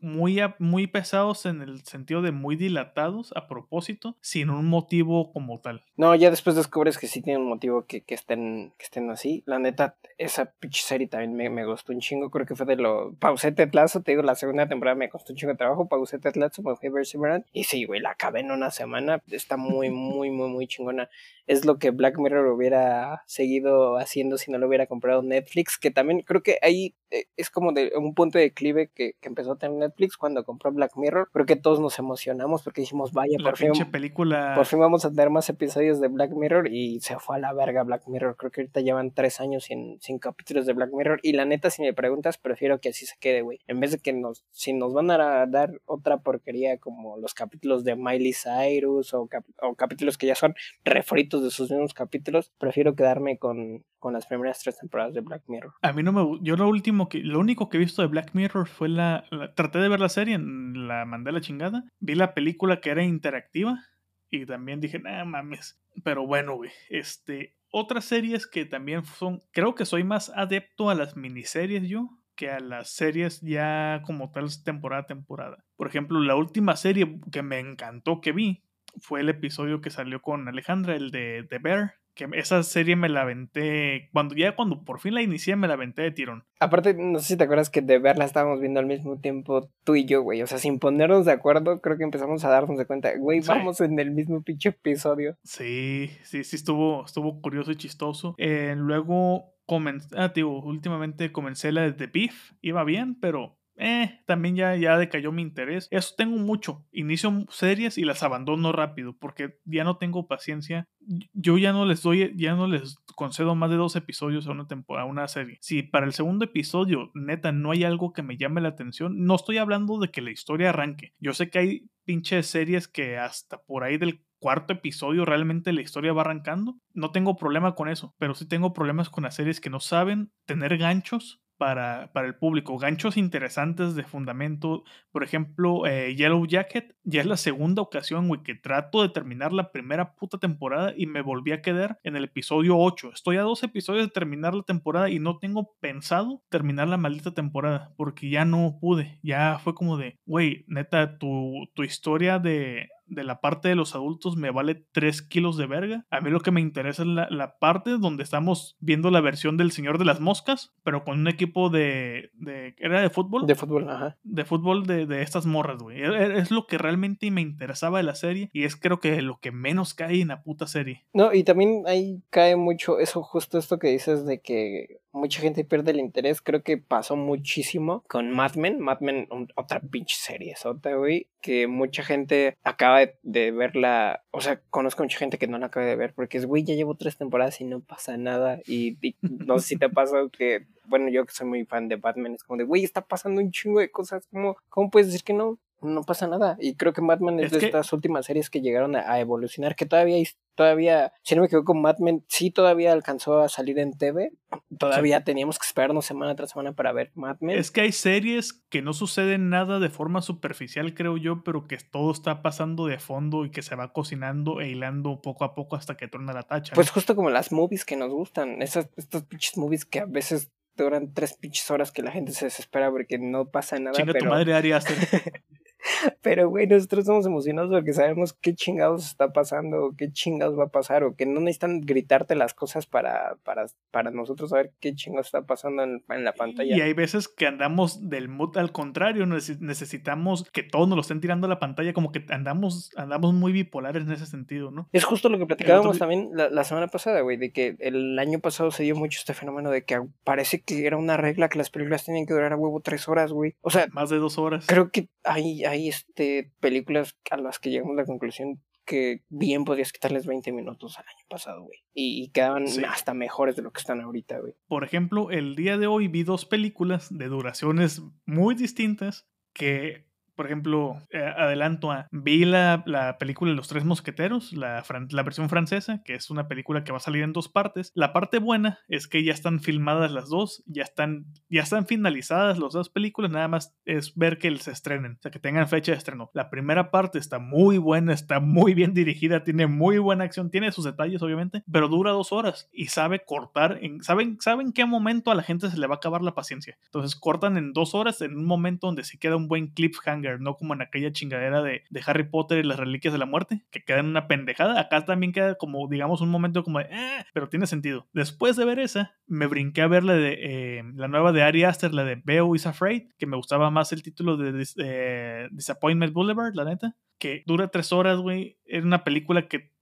muy, muy pesados en el sentido de muy dilatados a propósito, sin un motivo como tal. No, ya después descubres que sí tiene un motivo que, que, estén, que estén así. La neta, esa pitch serie también me, me gustó un chingo. Creo que fue de lo. Pausé Tetlazo, te digo, la segunda temporada me costó un chingo de trabajo. Pausé Tetlazo, me fui a ver Y sí, güey, la acabé en una semana. Está muy, muy, muy, muy chingona es lo que Black Mirror hubiera seguido haciendo si no lo hubiera comprado Netflix, que también creo que ahí eh, es como de un punto de declive que, empezó a tener Netflix cuando compró Black Mirror. Creo que todos nos emocionamos porque dijimos, vaya, por fin, película... por fin vamos a tener más episodios de Black Mirror y se fue a la verga Black Mirror. Creo que ahorita llevan tres años sin, sin capítulos de Black Mirror y la neta, si me preguntas, prefiero que así se quede, güey. En vez de que nos, si nos van a dar otra porquería como los capítulos de Miley Cyrus o, o capítulos que ya son refritos de sus mismos capítulos, prefiero quedarme con, con las primeras tres temporadas de Black Mirror. A mí no me yo lo último que lo único que he visto de Black Mirror fue la, traté de ver la serie, la mandé a la chingada, vi la película que era interactiva y también dije, "Nah, mames." Pero bueno, güey, este otras series que también son creo que soy más adepto a las miniseries yo que a las series ya como tal temporada a temporada. Por ejemplo, la última serie que me encantó que vi fue el episodio que salió con Alejandra, el de The Bear. Que esa serie me la aventé. Cuando ya cuando por fin la inicié, me la aventé de tirón. Aparte, no sé si te acuerdas que The Bear la estábamos viendo al mismo tiempo tú y yo, güey. O sea, sin ponernos de acuerdo, creo que empezamos a darnos de cuenta, güey, vamos en el mismo pinche episodio. Sí, sí, sí, estuvo, estuvo curioso y chistoso. Eh, luego comencé, ah, digo, últimamente comencé la de The Beef. Iba bien, pero eh, también ya, ya decayó mi interés. Eso tengo mucho. Inicio series y las abandono rápido porque ya no tengo paciencia. Yo ya no les doy, ya no les concedo más de dos episodios a una temporada, a una serie. Si para el segundo episodio, neta, no hay algo que me llame la atención, no estoy hablando de que la historia arranque. Yo sé que hay pinches series que hasta por ahí del cuarto episodio realmente la historia va arrancando. No tengo problema con eso, pero sí tengo problemas con las series que no saben tener ganchos para, para, el público. Ganchos interesantes de fundamento. Por ejemplo, eh, Yellow Jacket. Ya es la segunda ocasión, güey, que trato de terminar la primera puta temporada y me volví a quedar en el episodio 8. Estoy a dos episodios de terminar la temporada y no tengo pensado terminar la maldita temporada porque ya no pude. Ya fue como de, güey, neta, tu, tu historia de, de la parte de los adultos me vale 3 kilos de verga. A mí lo que me interesa es la, parte donde estamos viendo la versión del Señor de las Moscas, pero con un equipo de... de ¿Era de fútbol? De fútbol, ajá. De fútbol de, de estas morras, güey. E, e, es, lo que realmente me interesaba de la serie y es creo que lo que menos cae en la puta serie. No, y también ahí cae mucho eso, justo esto que dices de que mucha gente pierde el interés. Creo que pasó muchísimo con Mad Men. Mad Men, otra pinche serie, otra, güey. Que mucha gente acaba de, verla. O sea, conozco mucha gente que no la acaba de ver porque es, güey, ya llevo tres temporadas y no pasa nada. Y, no sé si te pasa que, bueno, yo que soy muy fan de Batman, es como de, güey, está pasando un chingo de cosas. ¿Cómo, cómo puedes decir que no? No pasa nada. Y creo que Batman es, de estas últimas series que llegaron a, evolucionar, que todavía, todavía, si no me equivoco, Batman sí todavía alcanzó a salir en TV. Todavía teníamos que esperarnos semana tras semana para ver Batman. Es que hay series que no suceden nada de forma superficial, creo yo, pero que todo está pasando de fondo y que se va cocinando e hilando poco a poco hasta que torna la tacha. Pues justo como las movies que nos gustan, esas, estos pinches movies que a veces duran tres pinches horas que la gente se desespera porque no pasa nada. Chinga tu madre, Ari Pero, güey, nosotros estamos emocionados porque sabemos qué chingados está pasando, qué chingados va a pasar, o que no necesitan gritarte las cosas para, para, para nosotros saber qué chingados está pasando en, la pantalla. Y hay veces que andamos del mood al contrario, necesitamos que todos nos lo estén tirando a la pantalla, como que andamos, andamos muy bipolares en ese sentido, ¿no? Es justo lo que platicábamos también la, la semana pasada, güey, de que el año pasado se dio mucho este fenómeno de que parece que era una regla que las películas tenían que durar a huevo tres horas, güey. O sea, más de dos horas. Creo que hay, hay este, películas a las que llegamos a la conclusión que bien podías quitarles 20 minutos al año pasado, güey. Y, quedaban hasta mejores de lo que están ahorita, güey. Por ejemplo, el día de hoy vi dos películas de duraciones muy distintas que por ejemplo, eh, adelanto a. Vi la, la, película Los Tres Mosqueteros, la, la versión francesa, que es una película que va a salir en dos partes. La parte buena es que ya están filmadas las dos, ya están, ya están finalizadas las dos películas, nada más es ver que se estrenen, o sea, que tengan fecha de estreno. La primera parte está muy buena, está muy bien dirigida, tiene muy buena acción, tiene sus detalles, obviamente, pero dura dos horas y sabe cortar, en, saben, saben qué momento a la gente se le va a acabar la paciencia. Entonces cortan en dos horas en un momento donde sí queda un buen cliffhanger, no como en aquella chingadera de, de Harry Potter y las reliquias de la muerte, que queda en una pendejada. Acá también queda como, digamos, un momento como de, eh", pero tiene sentido. Después de ver esa, me brinqué a ver la de eh, la nueva de Ari Aster, la de Beo is Afraid, que me gustaba más el título de eh, Disappointment Boulevard, la neta, que dura tres horas, güey. Era una película que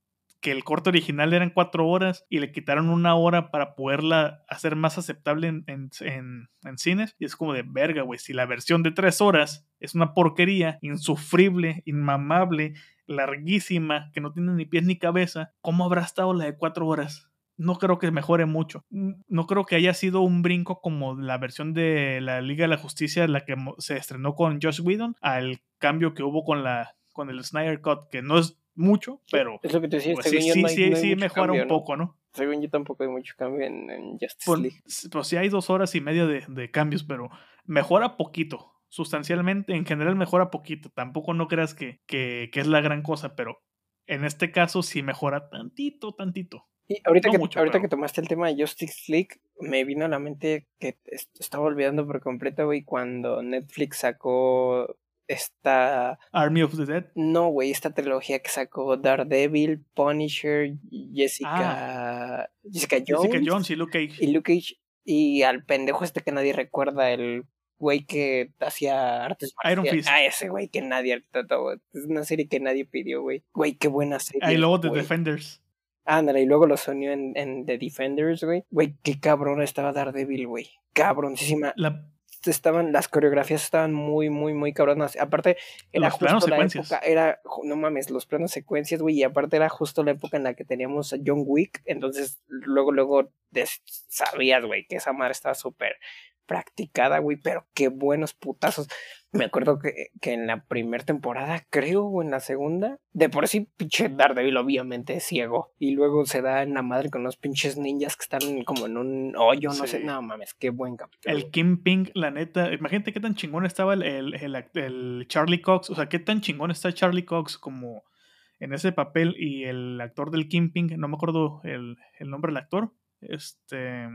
que el corte original eran cuatro horas y le quitaron una hora para poderla hacer más aceptable en, en, en, cines. Y es como de verga, güey. Si la versión de tres horas es una porquería, insufrible, inmamable, larguísima, que no tiene ni pies ni cabeza, ¿cómo habrá estado la de cuatro horas? no creo que mejore mucho. No creo que haya sido un brinco como la versión de la Liga de la Justicia, la que se estrenó con Josh Whedon, al cambio que hubo con la con el Snyder Cut, que no es mucho, pero es lo que te decía, pues sí, sí, sí, sí mejora un poco, ¿no? Según yo tampoco hay mucho cambio en, Justice pues, League. Pues sí hay dos horas y media de, de cambios, pero mejora poquito sustancialmente, en general mejora poquito. Tampoco no creas que, que, que, es la gran cosa, pero en este caso sí mejora tantito, tantito. Y ahorita, que, ahorita que tomaste el tema de Justice League, me vino a la mente que estaba olvidando por completo, güey, cuando Netflix sacó esta... Army of the Dead. No, güey, esta trilogía que sacó Daredevil, Punisher, Jessica... Ah, Jessica Jones. Jessica Jones y Luke Cage. Y Luke Cage. Y al pendejo este que nadie recuerda, el güey que hacía artes Iron Fist. Ah, ese güey que nadie... Es una serie que nadie pidió, güey. Güey, qué buena serie. Ah, y luego The Defenders. Ándale, y luego lo sonió en, en The Defenders, güey. Güey, qué cabrón estaba Daredevil, güey. Cabroncísima. La... Estaban, las coreografías estaban muy, muy, muy cabronas. Aparte, era justo la época, era, no mames, los planos secuencias, güey, y aparte era justo la época en la que teníamos a John Wick, entonces luego, luego sabías, güey, que esa madre estaba súper practicada, güey, pero qué buenos putazos. Me acuerdo que, que en la primera temporada, creo, o en la segunda, de por sí, pinche Daredevil obviamente es ciego. Y luego se da en la madre con los pinches ninjas que están como en un hoyo, no sé, no mames, qué buen capítulo. El Kim Ping, la neta, imagínate qué tan chingón estaba el, el, el, Charlie Cox, o sea, qué tan chingón está Charlie Cox como en ese papel y el actor del Kim Ping, no me acuerdo el, el nombre del actor, este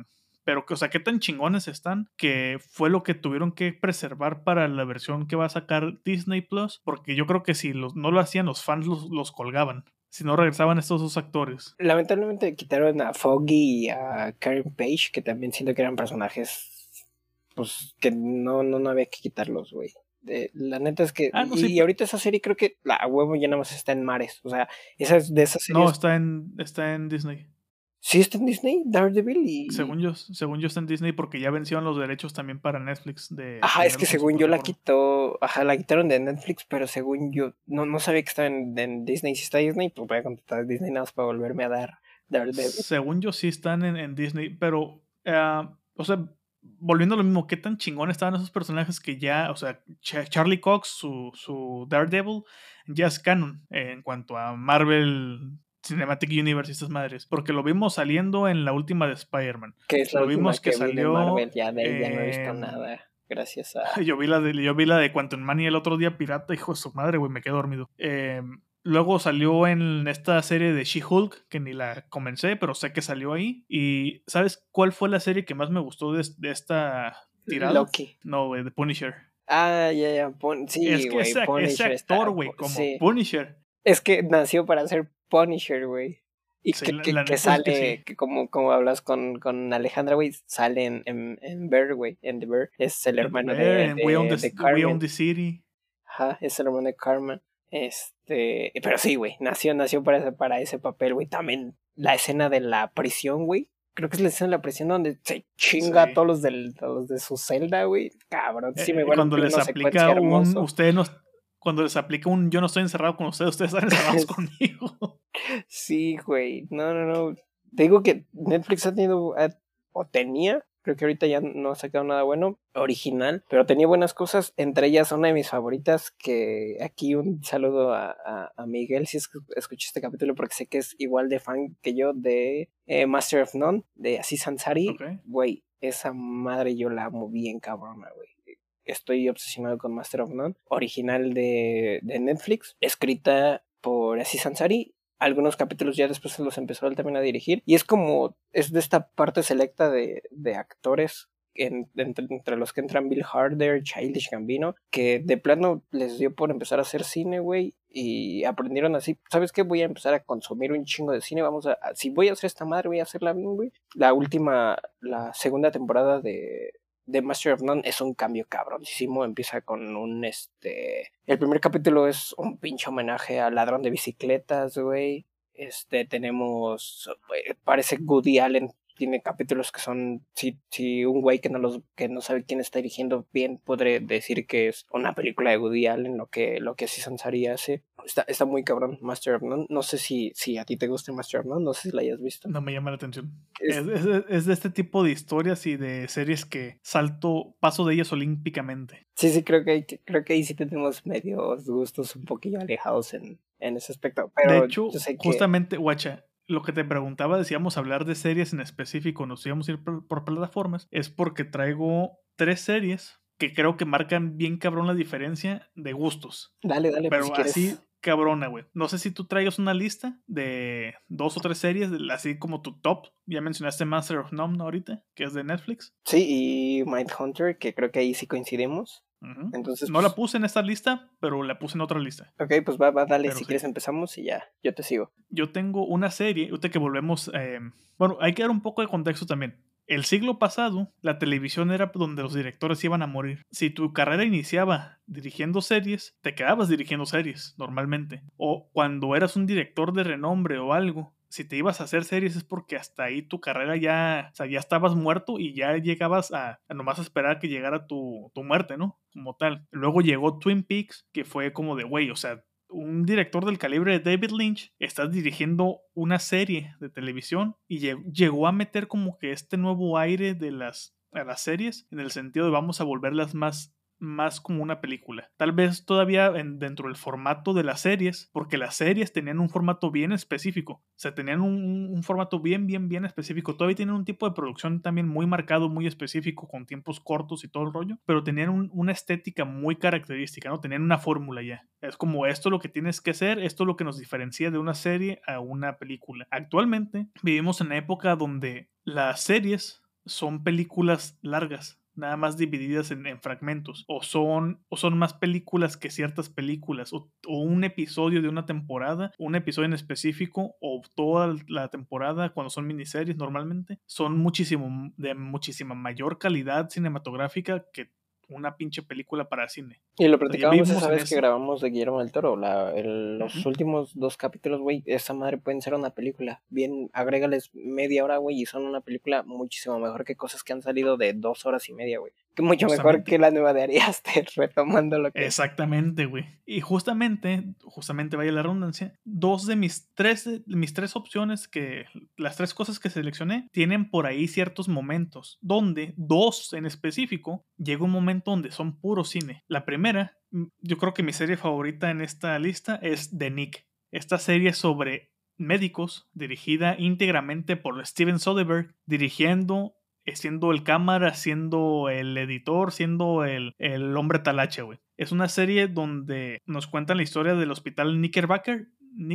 pero, o sea, qué tan chingones están que fue lo que tuvieron que preservar para la versión que va a sacar Disney Plus, porque yo creo que si los, no lo hacían, los fans los, colgaban. Si no regresaban estos dos actores. Lamentablemente quitaron a Foggy y a Karen Page, que también siento que eran personajes. Pues que no, no, no había que quitarlos, güey. la neta es que. Ah, y, ahorita esa serie creo que la huevo ya nada más está en mares. O sea, esa es de esas series. No, está en, está en Disney. Sí está en Disney, Daredevil y... Según yo, según yo está en Disney porque ya vencieron los derechos también para Netflix de... Ajá, es que según yo la quitó, ajá, la quitaron de Netflix, pero según yo, no, no sabía que estaba en, Disney. Si está Disney, pues voy a contratar a Disney nada más para volverme a dar Daredevil. Según yo sí están en, Disney, pero, eh, o sea, volviendo a lo mismo, ¿qué tan chingón estaban esos personajes que ya, o sea, Charlie Cox, su, su Daredevil, ya es canon en cuanto a Marvel Cinematic Universe y estas madres. Porque lo vimos saliendo en la última de Spider-Man. Que es la lo vimos que, salió. Marvel, ya de no he visto nada. Gracias a. Yo vi la de, yo vi la de Quantum Mania el otro día, pirata, hijo de su madre, güey, me quedé dormido. Em, luego salió en esta serie de She-Hulk, que ni la comencé, pero sé que salió ahí. Y ¿sabes cuál fue la serie que más me gustó de, esta tirada? Loki. No, güey, de Punisher. Ah, ya, ya. Sí, es que ese, actor, güey, como Punisher. Es que nació para ser Punisher, güey. Y que, sale, que, como, como hablas con, con Alejandra, güey, sale en, en, en Bear, güey, en The Bear. Es el hermano de, de, We, the, Carmen. the City. Ajá, es el hermano de Carmen. Este, pero sí, güey, nació, nació para ese, para ese papel, güey. También la escena de la prisión, güey. Creo que es la escena de la prisión donde se chinga a todos los, del, todos de su celda, güey. Cabrón, sí me eh, Cuando les aplica un, ustedes no, cuando les aplica un yo no estoy encerrado con ustedes, ustedes están encerrados conmigo. Sí, güey. No, no, no. Te digo que Netflix ha tenido o tenía Creo que ahorita ya no ha sacado nada bueno, original, pero tenía buenas cosas, entre ellas una de mis favoritas, que aquí un saludo a, Miguel si es que escuché este capítulo, porque sé que es igual de fan que yo de eh, Master of None, de Aziz Ansari. Güey, esa madre yo la amo bien cabrona, güey estoy obsesionado con Master of None, original de, de Netflix, escrita por Aziz Ansari algunos capítulos ya después los empezó él también a dirigir. Y es como, es de esta parte selecta de, de actores entre, los que entran Bill Harder, Childish Gambino, que de plano les dio por empezar a hacer cine, güey, y aprendieron así, ¿sabes qué? Voy a empezar a consumir un chingo de cine, vamos a, si voy a hacer esta madre, voy a hacerla bien, güey. La última, la segunda temporada de, de Master of None es un cambio cabronísimo. Empieza con un este. El primer capítulo es un pinche homenaje al ladrón de bicicletas, güey. Este, tenemos. Eh, parece Goody Allen tiene capítulos que son, si, si un güey que no, los, que no sabe quién está dirigiendo bien, podré decir que es una película de Woody Allen, lo que, lo que Sansari hace. Está, está muy cabrón, Master of None. No sé si, si a ti te gusta Master of None, no sé si la hayas visto. No me llama la atención. Es, es, de este tipo de historias y de series que salto, paso de ellas olímpicamente. Sí, sí, creo que, creo que ahí sí tenemos medios gustos un poquillo alejados en, en ese aspecto. Pero de hecho, justamente, guacha, lo que te preguntaba, decíamos hablar de series en específico, nos íbamos a ir por, plataformas, es porque traigo tres series que creo que marcan bien cabrón la diferencia de gustos. Dale, dale, pues, Pero así cabrona, güey. No sé si tú traigas una lista de dos o tres series, así como tu top. Ya mencionaste Master of None ahorita, que es de Netflix. Sí, y Mindhunter, que creo que ahí sí coincidimos. Entonces, no la pues puse en esta lista, pero la puse en otra lista. Ok, pues va, va, dale, si quieres empezamos y ya, yo te sigo. Yo tengo una serie, ahorita que volvemos, eh, bueno, hay que dar un poco de contexto también. El siglo pasado, la televisión era donde los directores iban a morir. Si tu carrera iniciaba dirigiendo series, te quedabas dirigiendo series, normalmente. O cuando eras un director de renombre o algo, si te ibas a hacer series es porque hasta ahí tu carrera ya, o sea, ya estabas muerto y ya llegabas a, nomás a esperar que llegara tu, tu, muerte, ¿no? Como tal. Luego llegó Twin Peaks, que fue como de, güey, o sea, un director del calibre de David Lynch está dirigiendo una serie de televisión y llegó a meter como que este nuevo aire de las, a las series en el sentido de vamos a volverlas más más como una película. Tal vez todavía dentro del formato de las series, porque las series tenían un formato bien específico. O sea, tenían un, formato bien, bien, bien específico. Todavía tienen un tipo de producción también muy marcado, muy específico, con tiempos cortos y todo el rollo, pero tenían una estética muy característica, ¿no? Tenían una fórmula ya. Es como esto lo que tienes que hacer, esto es lo que nos diferencia de una serie a una película. Actualmente vivimos en una época donde las series son películas largas nada más divididas en, fragmentos, o son, o son más películas que ciertas películas, o, un episodio de una temporada, un episodio en específico, o toda la temporada cuando son miniseries normalmente, son muchísimo, de muchísima mayor calidad cinematográfica que una pinche película para cine. Y lo platicábamos esa vez que grabamos de Guillermo del Toro. La, los últimos dos capítulos, güey, esa madre pueden ser una película. Bien, agrégales media hora, güey, y son una película muchísimo mejor que cosas que han salido de dos horas y media, güey. Mucho mejor que la nueva de Ariaste, retomando lo que. Exactamente, güey. Y justamente, justamente vaya la redundancia, dos de mis tres, mis tres opciones que, las tres cosas que seleccioné, tienen por ahí ciertos momentos, donde dos en específico, llega un momento donde son puro cine. La primera, yo creo que mi serie favorita en esta lista es The Nick. Esta serie sobre médicos, dirigida íntegramente por Steven Soderbergh, dirigiendo siendo el cámara, siendo el editor, siendo el, el hombre talache, güey. Es una serie donde nos cuentan la historia del hospital Knickerbocker,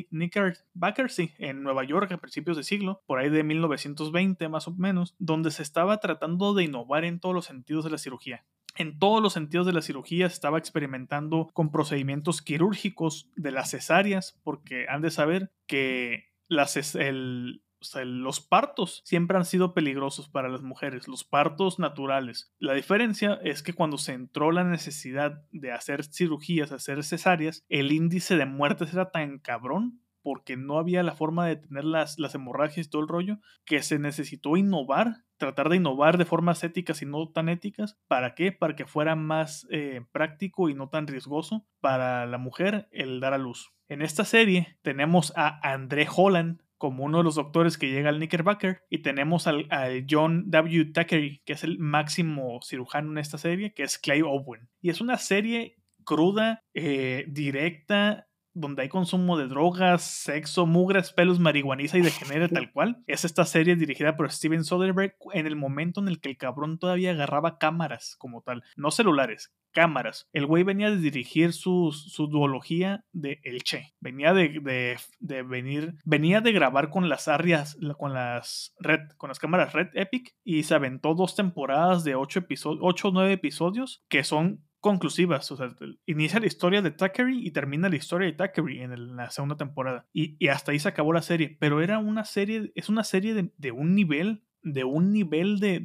Knickerbocker, sí, en Nueva York a principios de siglo, por ahí de 1920 más o menos, donde se estaba tratando de innovar en todos los sentidos de la cirugía. En todos los sentidos de la cirugía se estaba experimentando con procedimientos quirúrgicos de las cesáreas, porque han de saber que las, el, los partos siempre han sido peligrosos para las mujeres, los partos naturales. La diferencia es que cuando se entró la necesidad de hacer cirugías, hacer cesáreas, el índice de muertes era tan cabrón porque no había la forma de tener las, las hemorragias y todo el rollo, que se necesitó innovar, tratar de innovar de formas éticas y no tan éticas. ¿Para qué? Para que fuera más eh, práctico y no tan riesgoso para la mujer el dar a luz. En esta serie tenemos a André Holland como uno de los doctores que llega al Knickerbocker y tenemos al, John W. Thackeray, que es el máximo cirujano en esta serie, que es Clay Owen. Y es una serie cruda, eh, directa, donde hay consumo de drogas, sexo, mugras, pelos, marihuaniza y degenera tal cual. Es esta serie dirigida por Steven Soderbergh en el momento en el que el cabrón todavía agarraba cámaras como tal, no celulares, cámaras. El güey venía de dirigir su, su duología de El Che. Venía de, de, venir, venía de grabar con las Arrias, con las Red, con las cámaras Red Epic y se aventó dos temporadas de ocho episodios, ocho o nueve episodios que son conclusivas. O sea, inicia la historia de Thackeray y termina la historia de Thackeray en, la segunda temporada. Y, hasta ahí se acabó la serie. Pero era una serie, es una serie de, un nivel, de un nivel de,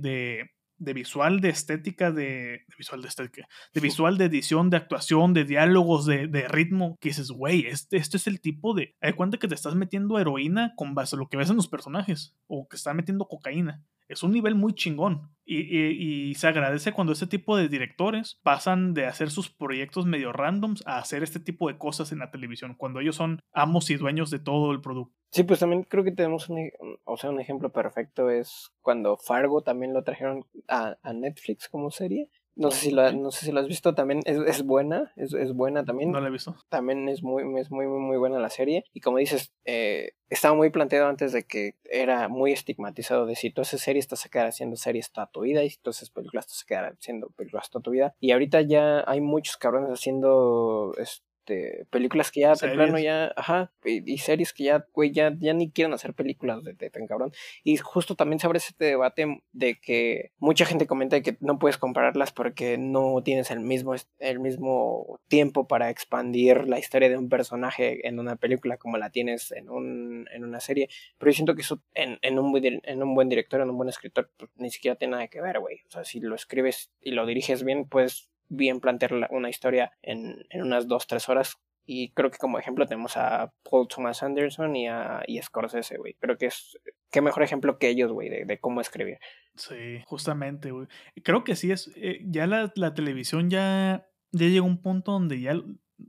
de, visual, de estética, de, visual de estética, de visual, de edición, de actuación, de diálogos, de, ritmo, que dices, güey, este, este es el tipo de... Hay cuenta que te estás metiendo heroína con base a lo que ves en los personajes, o que estás metiendo cocaína es un nivel muy chingón. Y, se agradece cuando este tipo de directores pasan de hacer sus proyectos medio randoms a hacer este tipo de cosas en la televisión, cuando ellos son amos y dueños de todo el producto. Sí, pues también creo que tenemos un, o sea, un ejemplo perfecto es cuando Fargo también lo trajeron a Netflix como serie no sé si lo, no sé si lo has visto, también es, es buena, es, es, buena también. No la he visto. También es muy, es muy, muy, muy buena la serie. Y como dices, eh, estaba muy planteado antes de que era muy estigmatizado de si tú haces series, estás a quedar haciendo series toda tu vida, y si tú haces películas, estás a quedar haciendo películas toda tu vida. Y ahorita ya hay muchos cabrones haciendo este, películas que ya de plano ya, ajá, y, series que ya, güey, ya, ya ni quieren hacer películas de, tan cabrón. Y justo también se abre este debate de que mucha gente comenta que no puedes compararlas porque no tienes el mismo, el mismo tiempo para expandir la historia de un personaje en una película como la tienes en, un, en una serie. Pero yo siento que eso en, en, un, en un buen director, en un buen escritor, pues, ni siquiera tiene nada que ver, güey. O sea, si lo escribes y lo diriges bien, pues bien plantear una historia en, en unas dos, tres horas. Y creo que como ejemplo tenemos a Paul Thomas Anderson y a y Scorsese, güey. Creo que es qué mejor ejemplo que ellos, güey, de, cómo escribir. Sí, justamente, güey. Creo que sí es, eh, ya la, la, televisión ya, ya llegó a un punto donde ya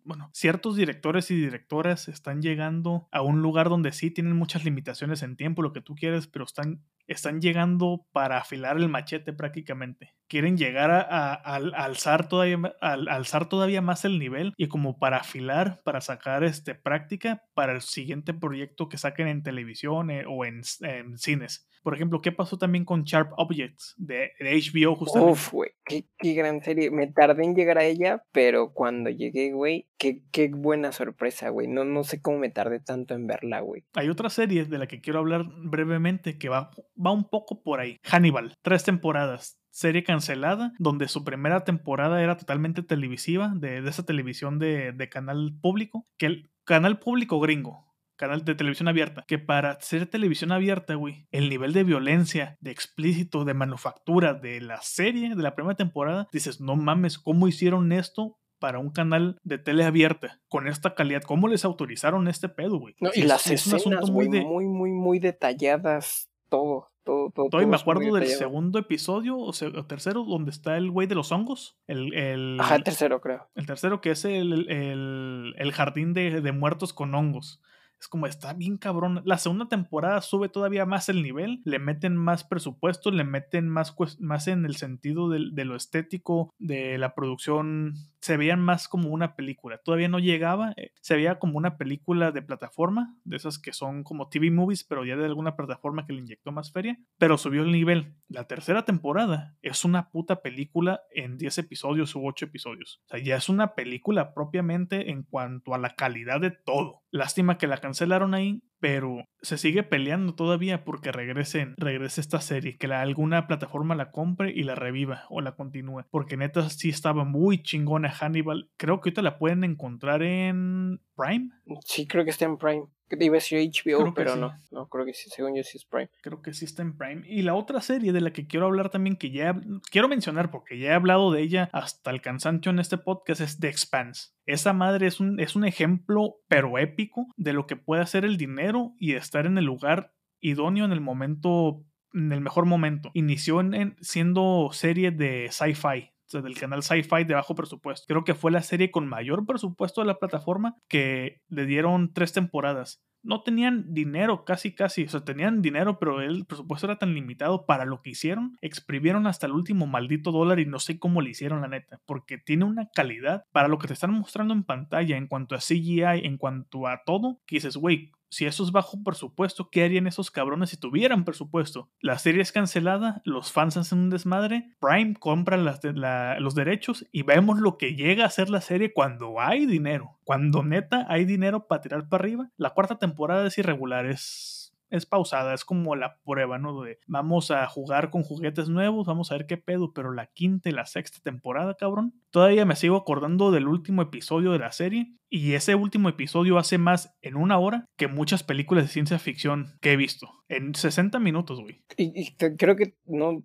bueno, ciertos directores y directoras están llegando a un lugar donde sí tienen muchas limitaciones en tiempo, lo que tú quieres, pero están, están llegando para afilar el machete prácticamente. Quieren llegar a, alzar, todavía, alzar todavía más el nivel y como para afilar, para sacar este, práctica para el siguiente proyecto que saquen en televisión eh, o en, en cines. Por ejemplo, ¿qué pasó también con Sharp Objects de, HBO justamente? Uf, güey, qué, gran serie. Me tardé en llegar a ella, pero cuando llegué, güey, qué, qué buena sorpresa, güey. No, no sé cómo me tardé tanto en verla, güey. Hay otra serie de la que quiero hablar brevemente que va, va un poco por ahí. Hannibal, tres temporadas serie cancelada, donde su primera temporada era totalmente televisiva, de, de esa televisión de, de, canal público, que el canal público gringo, canal de televisión abierta, que para ser televisión abierta, güey, el nivel de violencia, de explícito, de manufactura de la serie, de la primera temporada, dices, no mames, ¿cómo hicieron esto para un canal de tele abierta con esta calidad. ¿Cómo les autorizaron este pedo, güey? y las escenas, muy, muy, muy, muy detalladas, todo. Todo, todo, todo me acuerdo del segundo episodio o, tercero donde está el güey de los hongos. El, el, Ajá, el tercero, creo. El tercero que es el, el, el jardín de, de, muertos con hongos. Es como está bien cabrón. La segunda temporada sube todavía más el nivel, le meten más presupuesto, le meten más, más en el sentido de, lo estético, de la producción se veían más como una película. Todavía no llegaba, eh, se veía como una película de plataforma, de esas que son como TV movies, pero ya de alguna plataforma que le inyectó más feria, pero subió el nivel. La tercera temporada es una puta película en 10 episodios u 8 episodios. O sea, ya es una película propiamente en cuanto a la calidad de todo. Lástima que la cancelaron ahí, pero se sigue peleando todavía porque regresen, regrese esta serie, que la, alguna plataforma la compre y la reviva o la continúe, porque neta sí estaba muy chingona Hannibal. Creo que ahorita la pueden encontrar en Prime. Sí, creo que está en Prime. Iba a decir HBO, pero no. No, creo que sí, según yo sí es Prime. Creo que sí está en Prime. Y la otra serie de la que quiero hablar también, que ya quiero mencionar porque ya he hablado de ella hasta el cansancio en este podcast, es The Expanse. Esa madre es un, es un ejemplo, pero épico, de lo que puede hacer el dinero y estar en el lugar idóneo en el momento en el mejor momento. Inició en siendo serie de sci-fi, del canal Sci-Fi de bajo presupuesto. Creo que fue la serie con mayor presupuesto de la plataforma que le dieron tres temporadas. no tenían dinero, casi, casi. O sea, tenían dinero, pero el presupuesto era tan limitado para lo que hicieron. Exprimieron hasta el último maldito dólar y no sé cómo le hicieron, la neta. Porque tiene una calidad para lo que te están mostrando en pantalla, en cuanto a CGI, en cuanto a todo, que dices, güey, si eso es bajo presupuesto, ¿qué harían esos cabrones si tuvieran presupuesto? La serie es cancelada, los fans hacen un desmadre, Prime compra los derechos y vemos lo que llega a ser la serie cuando hay dinero. Cuando neta hay dinero para tirar para arriba. La cuarta temporada es irregular, es es pausada, es como la prueba, ¿no? De vamos a jugar con juguetes nuevos, vamos a ver qué pedo, pero la quinta y la sexta temporada, cabrón, todavía me sigo acordando del último episodio de la serie y ese último episodio hace más en una hora que muchas películas de ciencia ficción que he visto. En 60 minutos, güey. Y, creo que no,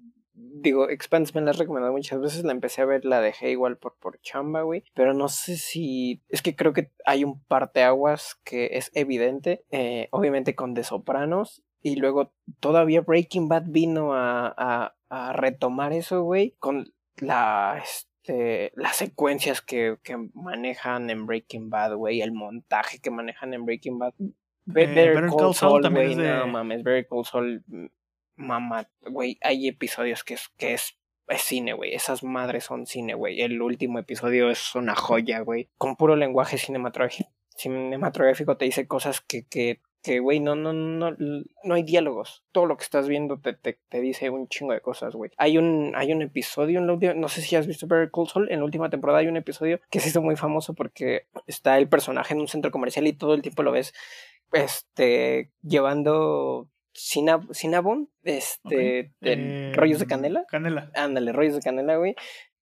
digo, Expanse me la has recomendado muchas veces, la empecé a ver, la dejé igual por, por chamba, güey, pero no sé si, es que creo que hay un parteaguas que es evidente, eh, obviamente con The Sopranos, y luego todavía Breaking Bad vino a, a, a retomar eso, güey, con la, este, las secuencias que, que, manejan en Breaking Bad, güey, el montaje que manejan en Breaking Bad. Eh, Better, Call Saul, güey, no mames, Better Call Saul mamá, güey, hay episodios que es, que es, cine, güey. Esas madres son cine, güey. El último episodio es una joya, güey. Con puro lenguaje cinematográfico, cinematográfico te dice cosas que, que, que, güey, no, no, no, no hay diálogos. Todo lo que estás viendo te, te, te dice un chingo de cosas, güey. Hay un, hay un episodio en la última, no sé si has visto Better Call en la última temporada hay un episodio que se hizo muy famoso porque está el personaje en un centro comercial y todo el tiempo lo ves, este, llevando Cinnabon, este, de rollos de canela. Canela. Ándale, rollos de canela, güey.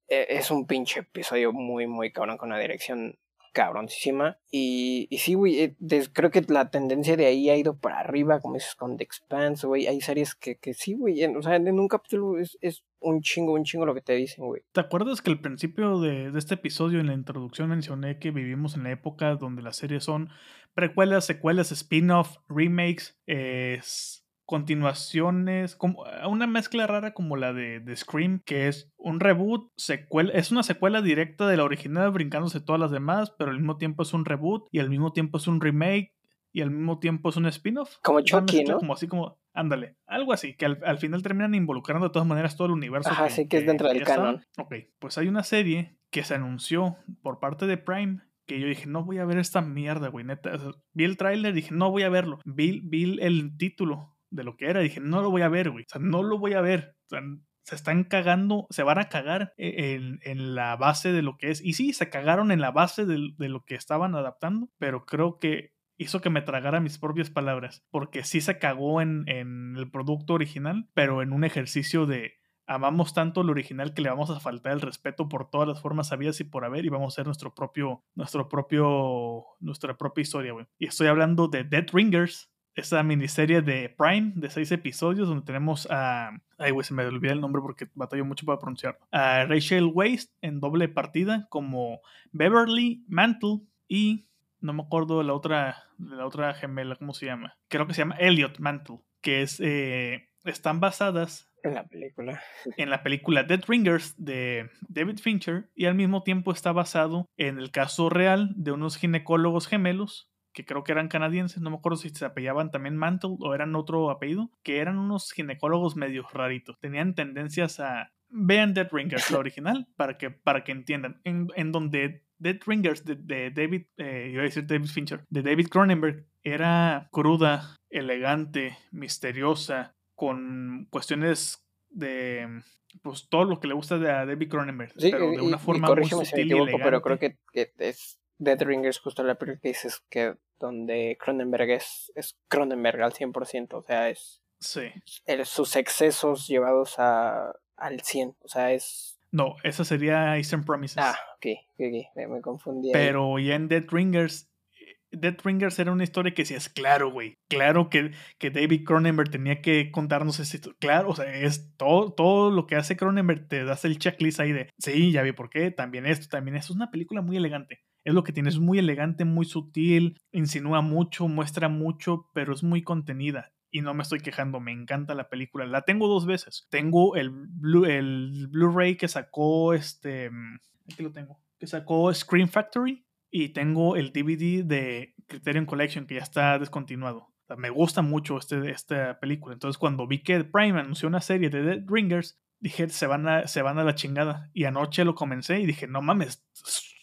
E, es un pinche episodio muy, muy cabrón, con una dirección cabroncísima. Y, y sí, güey, eh, creo que la tendencia de ahí ha ido para arriba, como dices, con The Expanse, güey. Hay series que, que sí, güey, o sea, en un capítulo es, es un chingo, un chingo lo que te dicen, güey. ¿Te acuerdas que al principio de, de, este episodio, en la introducción, mencioné que vivimos en la época donde las series son precuelas, secuelas, spin-off, remakes, es continuaciones, como eh, una mezcla rara como la de, de, Scream, que es un reboot, secuela, es una secuela directa de la original brincándose todas las demás, pero al mismo tiempo es un reboot y al mismo tiempo es un remake y al mismo tiempo es un spin-off. Como Chucky, ¿no? Como así como, ándale, algo así, que al, final terminan involucrando de todas maneras todo el universo. Ajá, sí, que es dentro del canon. Ok, pues hay una serie que se anunció por parte de Prime que yo dije, no voy a ver esta mierda, güey, neta. vi el tráiler, dije, no voy a verlo. Vi, vi el título de lo que era. Dije, no lo voy a ver, güey. O sea, no lo voy a ver. O sea, se están cagando, se van a cagar e, en, en, la base de lo que es. Y sí, se cagaron en la base de, de, lo que estaban adaptando, pero creo que hizo que me tragara mis propias palabras, porque sí se cagó en, en el producto original, pero en un ejercicio de amamos tanto lo original que le vamos a faltar el respeto por todas las formas sabidas y por haber y vamos a hacer nuestro propio, nuestro propio, nuestra propia historia, güey. Y estoy hablando de Dead Ringers, esa miniserie de Prime de seis episodios donde tenemos a. Ay, güey, se me olvidó el nombre porque batallo mucho para pronunciar. A Rachel Weisz en doble partida como Beverly Mantle y. No me acuerdo de la otra, de la otra gemela, ¿cómo se llama? Creo que se llama Elliot Mantle, que es. Eh, están basadas en la película. En la película Dead Ringers de David Fincher y al mismo tiempo está basado en el caso real de unos ginecólogos gemelos que creo que eran canadienses, no me acuerdo si se apellidaban también Mantle o eran otro apellido, que eran unos ginecólogos medio raritos. Tenían tendencias a... Vean Dead Ringers, la original, para que, para que entiendan. En, en donde Dead Ringers de, David, eh, iba a decir David Fincher, de David Cronenberg, era cruda, elegante, misteriosa, con cuestiones de pues todo lo que le gusta de a David Cronenberg, pero de una forma muy sutil y elegante. pero creo que, que es Dead Ringers justo la película que dices que donde Cronenberg es, es Cronenberg al 100%, o sea, es sí. sus excesos llevados a, al 100, o sea, es... No, esa sería Eastern Promises. Ah, ok, okay, Me, me, confundí. Pero ya en Dead Ringers, Dead Ringers era una historia que es claro, güey. Claro que, que David Cronenberg tenía que contarnos esto. Claro, o sea, es todo, todo lo que hace Cronenberg, te das el checklist ahí de, sí, ya vi por qué, también esto, también esto. Es una película muy elegante es lo que tiene, es muy elegante, muy sutil, insinúa mucho, muestra mucho, pero es muy contenida. Y no me estoy quejando, me encanta la película. La tengo dos veces. Tengo el Blu-ray el Blu que sacó este. Aquí lo tengo. Que sacó Scream Factory. Y tengo el DVD de Criterion Collection que ya está descontinuado. me gusta mucho este, esta película. Entonces, cuando vi que Prime anunció una serie de Dead Ringers, dije, se van a, se van a la chingada. Y anoche lo comencé y dije, no mames,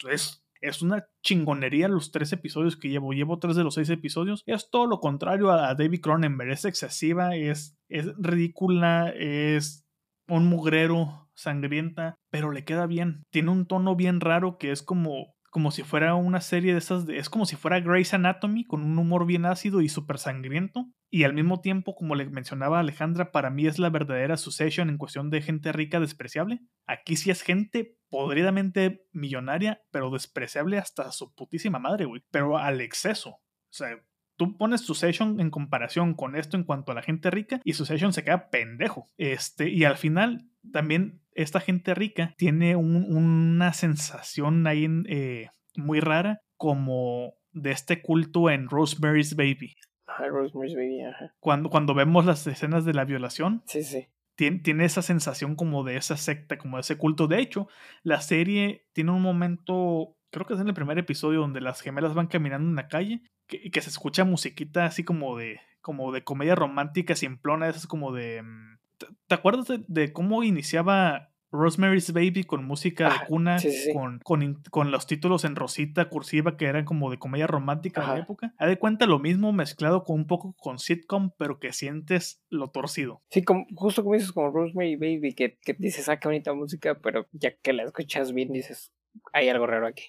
es, es una chingonería los tres episodios que llevo. Llevo tres de los seis episodios. Es todo lo contrario a, David Cronenberg. Es excesiva, es, es ridícula, es un mugrero sangrienta, pero le queda bien. Tiene un tono bien raro que es como como si fuera una serie de esas, es como si fuera Grey's Anatomy con un humor bien ácido y súper sangriento. Y al mismo tiempo, como le mencionaba Alejandra, para mí es la verdadera Succession en cuestión de gente rica despreciable. Aquí sí es gente podridamente millonaria, pero despreciable hasta su putísima madre, güey. Pero al exceso. O sea, tú pones Succession en comparación con esto en cuanto a la gente rica y Succession se queda pendejo. Este, y al final también esta gente rica tiene una sensación ahí eh, muy rara como de este culto en Rosemary's Baby. Rosemary's Baby, Cuando, cuando vemos las escenas de la violación. Sí, sí. Tiene, tiene, esa sensación como de esa secta, como de ese culto. De hecho, la serie tiene un momento, creo que es en el primer episodio, donde las gemelas van caminando en la calle y que, se escucha musiquita así como de, como de comedia romántica simplona, esas como de... Mm, ¿Te acuerdas de, cómo iniciaba Rosemary's Baby con música de cuna, Con, con, con, los títulos en rosita, cursiva, que eran como de comedia romántica de la época. Haz de cuenta lo mismo mezclado con un poco con sitcom, pero que sientes lo torcido. Sí, como, justo como dices, como Rosemary Baby, que, que dices, ah, qué bonita música, pero ya que la escuchas bien, dices, hay algo raro aquí.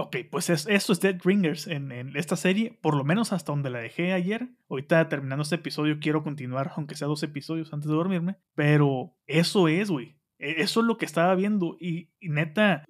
Ok, pues es, eso es Dead Ringers en, esta serie, por lo menos hasta donde la dejé ayer. Ahorita terminando este episodio quiero continuar, aunque sea dos episodios antes de dormirme. Pero eso es, güey. E, eso es lo que estaba viendo. Y, neta,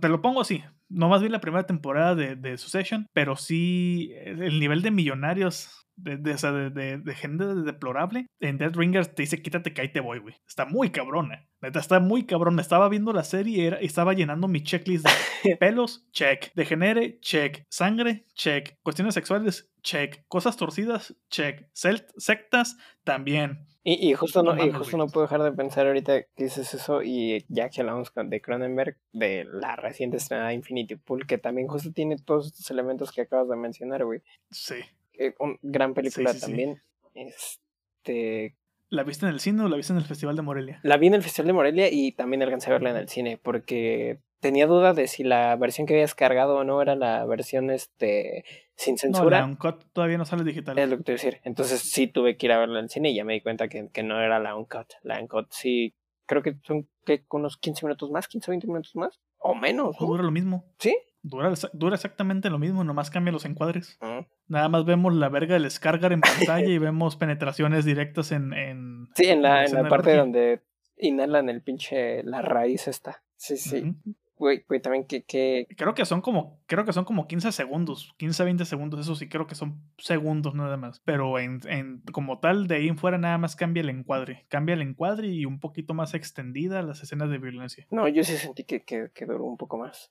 te lo pongo así. No más vi la primera temporada de, de Succession, pero sí el nivel de millonarios de, de, de, gente deplorable, en Dead Ringers te dice quítate que ahí te voy, güey. Está muy cabrona. Neta, está muy cabrona. Estaba viendo la serie y era, estaba llenando mi checklist de pelos, check. Degenere, check. Sangre, check. Cuestiones sexuales, check. Cosas torcidas, check. sectas, también. Y, y justo, no, y justo no puedo dejar de pensar ahorita que dices eso y ya que hablamos de Cronenberg, de la reciente estrenada Infinity Pool, que también justo tiene todos estos elementos que acabas de mencionar, güey. Sí. Eh, gran película también. Este. ¿La viste en el cine o la viste en el Festival de Morelia? La vi en el Festival de Morelia y también alcancé a verla en el cine porque tenía duda de si la versión que habías cargado o no era la versión este sin censura. No, la Uncut todavía no sale digital. Es lo que te decir. Entonces sí tuve que ir a verla en cine y ya me di cuenta que, que no era la Uncut. La Uncut sí, creo que son que unos 15 minutos más, 15 o 20 minutos más. O menos. ¿no? Dura lo mismo. ¿Sí? Dura, dura exactamente lo mismo, nomás cambia los encuadres. Nada más vemos la verga del Scargar en pantalla y vemos penetraciones directas en. en sí, en la, en la parte donde inhalan el pinche. la raíz esta. Sí, sí. Güey, güey, también que, que... Creo que son como, creo que son como 15 segundos, 15, 20 segundos, eso sí creo que son segundos nada más. Pero en, en, como tal, de ahí en fuera nada más cambia el encuadre. Cambia el encuadre y un poquito más extendida las escenas de violencia. No, yo sí sentí que, que, que duró un poco más.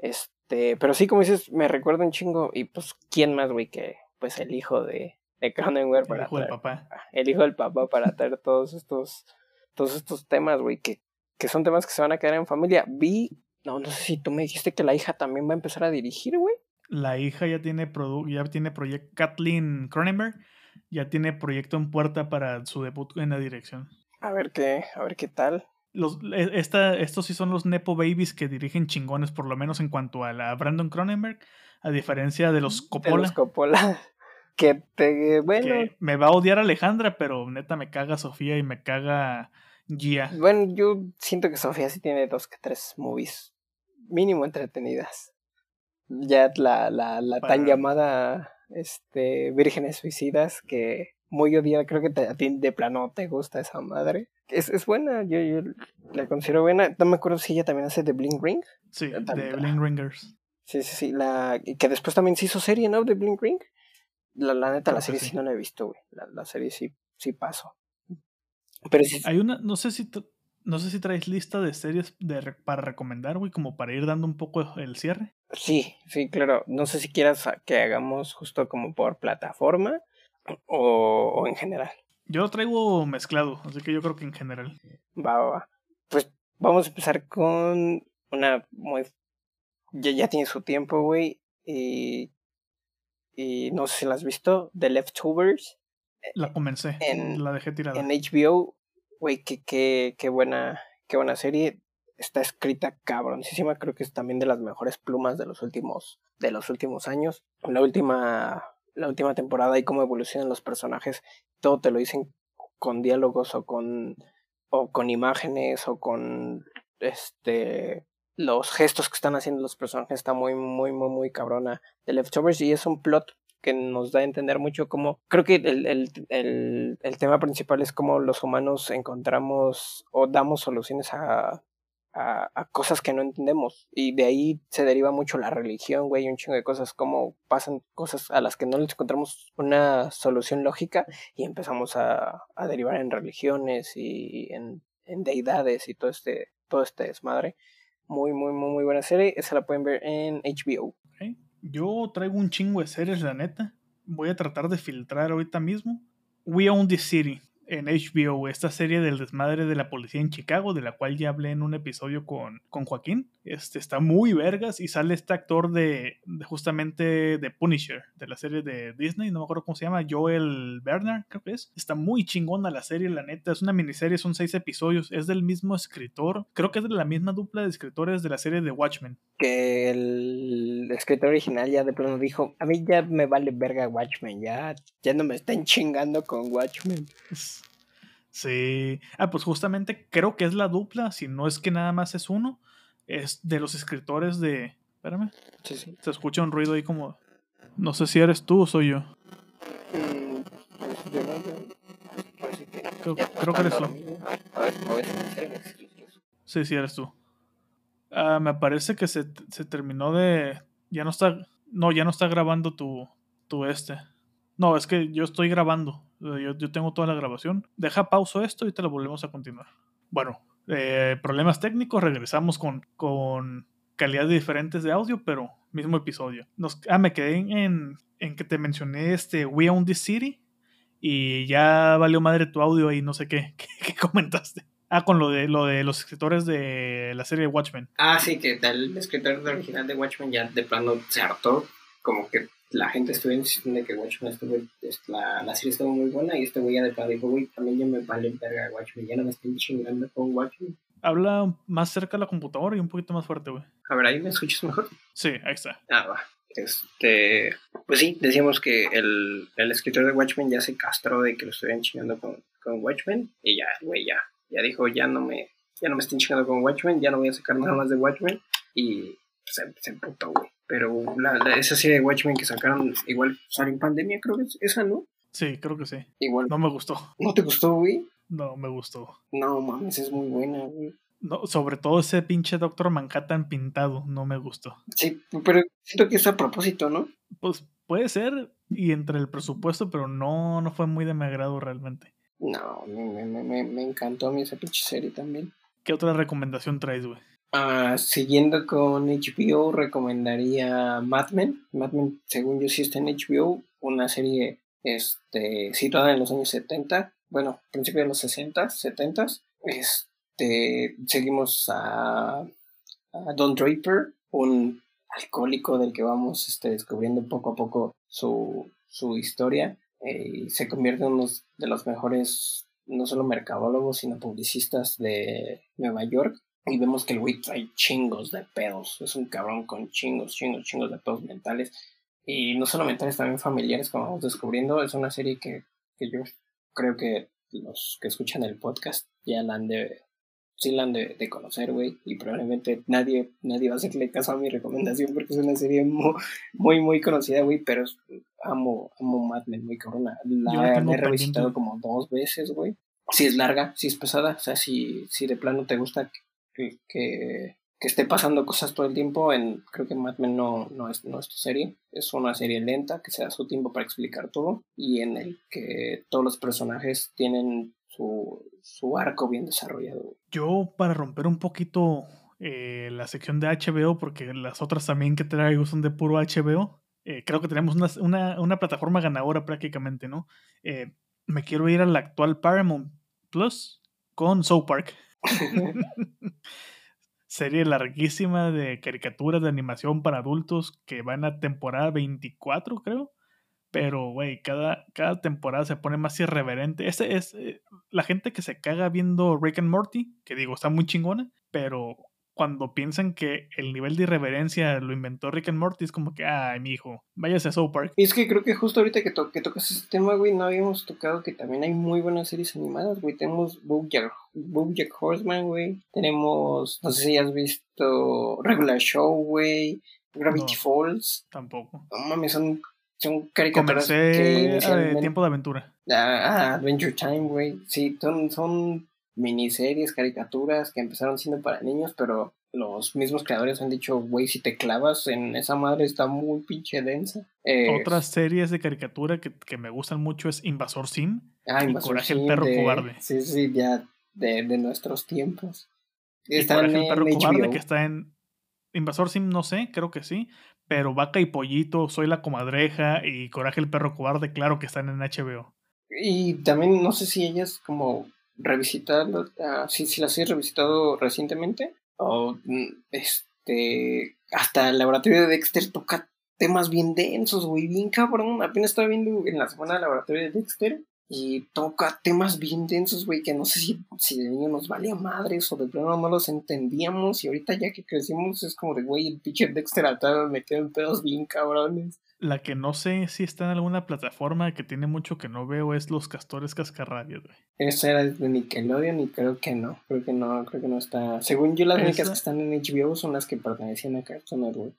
Este, pero sí, como dices, me recuerda un chingo. Y pues, ¿quién más, güey, que pues el hijo de, de Cronenberg para El hijo del papá. Ah, el hijo del papá para traer todos estos, todos estos temas, güey, que, que son temas que se van a quedar en familia. Vi, no, no sé si tú me dijiste que la hija también va a empezar a dirigir, güey. La hija ya tiene ya tiene proyecto, Kathleen Cronenberg ya tiene proyecto en puerta para su debut en la dirección. A ver qué, a ver qué tal los, e, esta, estos sí son los Nepo Babies que dirigen chingones, por lo menos en cuanto a la Brandon Cronenberg, a diferencia de los Coppola. De los Coppola. Que te, bueno. me va a odiar Alejandra, pero neta me caga Sofía y me caga Gia. Bueno, yo siento que Sofía sí tiene dos que tres movies mínimo entretenidas. Ya la, la, la tan llamada este, Vírgenes Suicidas que muy odiada, creo que a ti de plano te gusta esa madre es, es buena, yo, yo, la considero buena. No me acuerdo si ella también hace The Bling Ring. Sí, de Bling Ringers. Sí, sí, sí. La, que después también se hizo serie, ¿no? De Bling Ring. La, la neta, la serie sí. no la he visto, güey. La, la, serie sí, sí paso. Pero sí. Hay una, no sé si, no sé si traes lista de series de, para recomendar, güey, como para ir dando un poco el cierre. Sí, sí, claro. No sé si quieras que hagamos justo como por plataforma o, o en general. Yo lo traigo mezclado, así que yo creo que en general. Va, va, va. Pues vamos a empezar con una muy ya, ya tiene su tiempo, güey. Y, y no sé si la has visto, The Leftovers. La comencé, En- la dejé tirada. En HBO, güey, qué, qué, buena, qué buena serie. Está escrita cabroncísima, creo que es también de las mejores plumas de los últimos, de los últimos años. La última, la última temporada y cómo evolucionan los personajes, todo te lo dicen con diálogos o con, o con imágenes o con este los gestos que están haciendo los personajes está muy, muy, muy, muy cabrona. The Leftovers y es un plot que nos da a entender mucho cómo, creo que el, el, el, el tema principal es cómo los humanos encontramos o damos soluciones a, a, cosas que no entendemos. Y de ahí se deriva mucho la religión, güey, un chingo de cosas, como pasan cosas a las que no les encontramos una solución lógica y empezamos a, a derivar en religiones y en, en deidades y todo este, todo este desmadre. Muy, muy, muy, muy buena serie. Esa la pueden ver en HBO. Yo traigo un chingo de series, la neta. Voy a tratar de filtrar ahorita mismo. We Own the City en HBO, esta serie del desmadre de la policía en Chicago, de la cual ya hablé en un episodio con, con Joaquín. Este está muy vergas y sale este actor de, de justamente de Punisher, de la serie de Disney, no me acuerdo cómo se llama, Joel Bernard, creo que es. Está muy chingona la serie, la neta. Es una miniserie, son seis episodios. Es del mismo escritor, creo que es de la misma dupla de escritores de la serie de Watchmen. Que el escritor original ya de plano dijo, a mí ya me vale verga Watchmen, ya, ya no me están chingando con Watchmen. Sí. Ah, pues justamente creo que es la dupla, si no es que nada más es uno. Es de los escritores de. Espérame. Sí, sí. Se escucha un ruido ahí como. No sé si eres tú o soy yo. Mm, pues, yo no- yo- parece que Creo, creo que eres tú. A ver, a. Sí, sí, eres tú. Ah, me parece que se, se terminó de. Ya no está. No, ya no está grabando tu, tu este. No, es que yo estoy grabando. Yo, yo tengo toda la grabación. Deja pauso esto y te lo volvemos a continuar. Bueno, eh, problemas técnicos. Regresamos con, con calidades diferentes de audio, pero mismo episodio. Ah, me quedé en, en que te mencioné este We Own This City. Y ya valió madre tu audio y no sé qué, qué, qué comentaste. Ah, con lo de, lo de los escritores de la serie Watchmen. Ah, sí, que el escritor original de Watchmen ya de plano se hartó. Como que la gente estuvo insistiendo de que Watchmen estuvo, es- la, la serie estuvo muy buena y este güey ya de plano dijo, güey, también ya me vale verga Watchmen, ya no me estoy chingando con Watchmen. Habla más cerca de la computadora y un poquito más fuerte, güey. A ver, ahí me escuchas mejor. Sí, ahí está. Ah, va. Este, pues sí, decíamos que el, el escritor de Watchmen ya se castró de que lo estuvieran chingando con, con Watchmen y ya, güey, ya, ya dijo, ya no me, ya no me estén chingando con Watchmen, ya no voy a sacar nada más de Watchmen y se, se emputó, güey. Pero la, la- esa serie de Watchmen que sacaron, igual salió en pandemia, creo que es esa, ¿no? Sí, creo que sí. Igual. No me gustó. ¿No te gustó, güey? No me gustó. No, mames, es muy buena, güey. No, sobre todo ese pinche Doctor Manhattan pintado, no me gustó. Sí, pero siento que es a propósito, ¿no? Pues puede ser, y entre el presupuesto, pero no, no fue muy de mi agrado realmente. No, me, me, me, me encantó a mí esa pinche serie también. ¿Qué otra recomendación traes, güey? Ah, siguiendo con HBO, recomendaría Mad Men. Mad Men, según yo, sí está en HBO. Una serie este, situada en los años 70. Bueno, principio de los 60, 70. Este, seguimos a, Don Draper, un alcohólico del que vamos este, descubriendo poco a poco su, su historia. eh, y se convierte en uno de los mejores, no solo mercadólogos, sino publicistas de Nueva York y vemos que el güey trae chingos de pedos. Es un cabrón con chingos, chingos, chingos de pedos mentales. Y no solo mentales, también familiares, como vamos descubriendo. Es una serie que, que yo creo que los que escuchan el podcast ya la han de, sí la han de, de conocer, güey. Y probablemente nadie, nadie va a hacerle caso a mi recomendación porque es una serie muy, muy, muy conocida, güey. Pero es- amo, amo Mad Men, muy cabrona. La La he revisitado pendiente. como dos veces, güey. Si es larga, si es pesada, o sea, si, si de plano te gusta que, que, esté pasando cosas todo el tiempo, en, creo que Mad Men no, no, es, no es tu serie. Es una serie lenta que se da su tiempo para explicar todo y en el que todos los personajes tienen su, su arco bien desarrollado. Yo, para romper un poquito eh, la sección de HBO, porque las otras también que traigo son de puro HBO, eh, creo que tenemos una, una, una plataforma ganadora prácticamente, ¿no? Eh, me quiero ir al actual Paramount Plus con South Park. serie larguísima de caricaturas de animación para adultos que van a temporada 24, creo. Pero, güey, cada, cada temporada se pone más irreverente. Ese es eh, la gente que se caga viendo Rick and Morty, que digo, está muy chingona, pero cuando piensan que el nivel de irreverencia lo inventó Rick and Morty, es como que, ay, mi hijo, váyase a South Park. Y es que creo que justo ahorita que, to que tocas ese tema, güey, no habíamos tocado que también hay muy buenas series animadas, güey. Tenemos Bojack, Bojack Horseman, güey. Tenemos, no sé si has visto Regular Show, güey. Gravity Falls. Tampoco. No mames, son, son caricaturas que inicialmente... Tiempo de Aventura. Ah, ah, Adventure Time, güey. Sí, son, son miniseries, caricaturas que empezaron siendo para niños, pero los mismos creadores han dicho, güey, si te clavas en esa madre está muy pinche densa. Eh, Otras series de caricatura que, que, me gustan mucho es Invasor Sim ah, y Coraje el perro cobarde. Sí, sí, ya de, de nuestros tiempos. Está Coraje el perro cobarde que está en Invasor Sim, no sé, creo que sí, pero Vaca y Pollito, Soy la Comadreja y Coraje el perro cobarde, claro que están en HBO. Y también no sé si ellas como revisitarlo, uh, si, si las he revisitado recientemente, o mm, este, hasta el laboratorio de Dexter toca temas bien densos, güey, bien cabrón. Apenas estaba viendo en la semana del laboratorio de Dexter y toca temas bien densos, güey, que no sé si, si de niño nos valía madres o de plano no los entendíamos. Y ahorita ya que crecimos es como de, güey, el pinche Dexter atado me quedo en pedos bien cabrones. La que no sé si está en alguna plataforma que tiene mucho que no veo es Los Castores Cascarrabias, güey. Esa era de Nickelodeon y creo que no. Creo que no, creo que no está. Según yo, las únicas que están en HBO son las que pertenecían a Cartoon Network.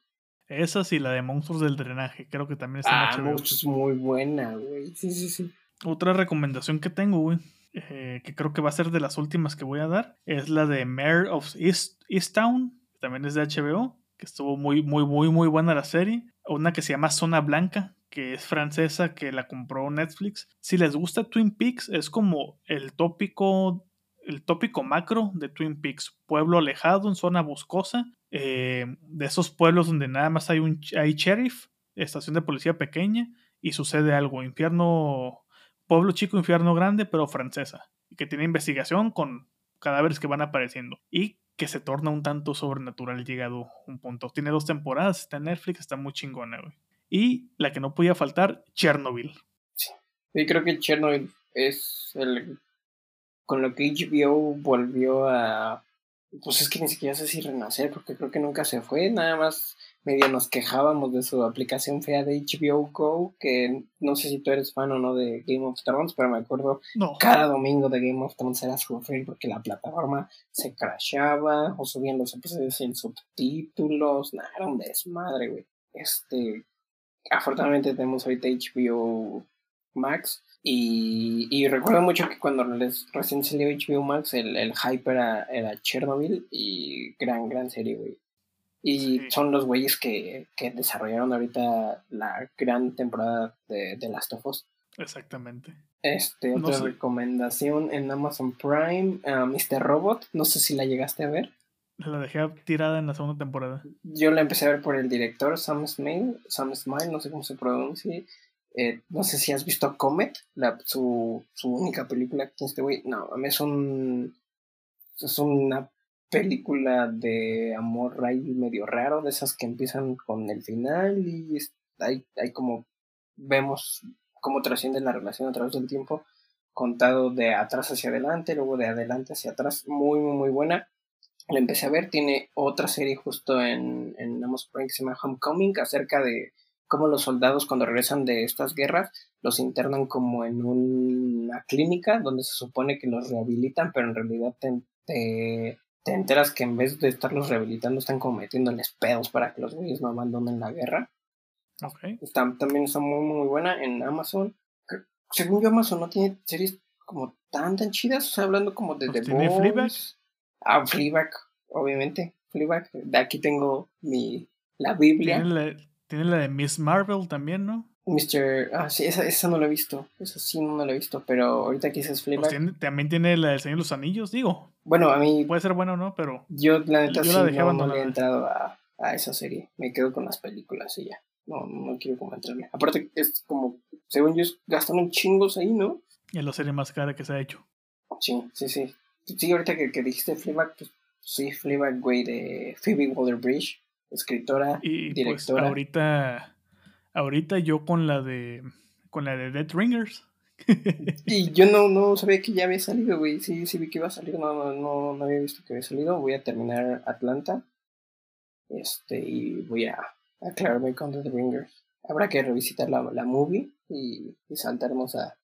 Esas y la de Monstruos del Drenaje, creo que también está en HBO. Ah, es muy buena, güey. Sí, sí, sí. Otra recomendación que tengo, güey, eh, que creo que va a ser de las últimas que voy a dar, es la de Mayor of East, Easttown, también es de HBO, que estuvo muy, muy, muy, muy buena la serie una que se llama Zona Blanca, que es francesa, que la compró Netflix. Si les gusta Twin Peaks, es como el tópico, el tópico macro de Twin Peaks. Pueblo alejado, en zona boscosa, eh, de esos pueblos donde nada más hay un hay sheriff, estación de policía pequeña, y sucede algo. Infierno, pueblo chico, infierno grande, pero francesa. Que tiene investigación con cadáveres que van apareciendo. Y que se torna un tanto sobrenatural llegado un punto. Tiene dos temporadas, está en Netflix, está muy chingona, güey. Y la que no podía faltar, Chernobyl. Sí, creo que Chernobyl es el... Con lo que HBO volvió a... Pues es que ni siquiera sé si renacer, porque creo que nunca se fue, nada más medio nos quejábamos de su aplicación fea de HBO Go, que no sé si tú eres fan o no de Game of Thrones, pero me acuerdo cada domingo de Game of Thrones era sufrir porque la plataforma se crashaba o subían los episodios sin subtítulos, nada, era un desmadre, güey. Este, afortunadamente tenemos ahorita HBO Max y, y recuerdo mucho que cuando les, recién salió HBO Max el, el hype era, era Chernobyl y gran, gran serie, güey. Y son los güeyes que, que, desarrollaron ahorita la gran temporada de, de Last of Us. Exactamente. Este, otra recomendación en Amazon Prime, uh, Mr. Robot, no sé si la llegaste a ver. La dejé tirada en la segunda temporada. Yo la empecé a ver por el director Sam Smile, Sam Smile, no sé cómo se pronuncia. Eh, no sé si has visto Comet, la, su, su única película que este güey. No, a mí es un. Es una película de amor ahí medio raro, de esas que empiezan con el final y hay, hay como vemos cómo trasciende la relación a través del tiempo, contado de atrás hacia adelante, luego de adelante hacia atrás, muy, muy, muy buena. La empecé a ver, tiene otra serie justo en, en Amazon Prime que se llama Homecoming, acerca de cómo los soldados cuando regresan de estas guerras los internan como en una clínica donde se supone que los rehabilitan, pero en realidad te enteras que en vez de estarlos rehabilitando están cometiéndoles pedos para que los güeyes no abandonen la guerra. Okay. Está, también está muy, muy buena en Amazon. Según yo, Amazon no tiene series como tan, tan chidas. O sea, hablando como de The ¿Tiene Fleabag? Ah, Fleabag, obviamente. Fleabag. De aquí tengo mi, la Biblia. Tiene la, tiene la de Miss Marvel también, ¿no? Mr. Ah, sí, esa, esa no la he visto. Esa sí no la he visto, pero ahorita que dices Fleabag. Pues también tiene la del Señor de los Anillos, digo. Bueno, a mí. Puede ser bueno o no, pero. Yo, la neta, sí, no, no le he entrado a, a, esa serie. Me quedo con las películas y ya. No, no quiero como entrarle. Aparte, es como. Según yo, gastan un chingos ahí, ¿no? Y es la serie más cara que se ha hecho. Sí, sí, sí. Sí, ahorita que, que dijiste Fleabag, pues Sí, Fleabag, güey, de Phoebe Waller-Bridge, escritora, y, pues, directora. Pues, ahorita, ahorita yo con la de, con la de Dead Ringers. Y yo no, no sabía que ya había salido, güey. Sí, sí vi que iba a salir, no, no, no había visto que había salido. Voy a terminar Atlanta. Este, y voy a aclararme con The Ringers. Habrá que revisitar la, la movie y, y saltarnos a,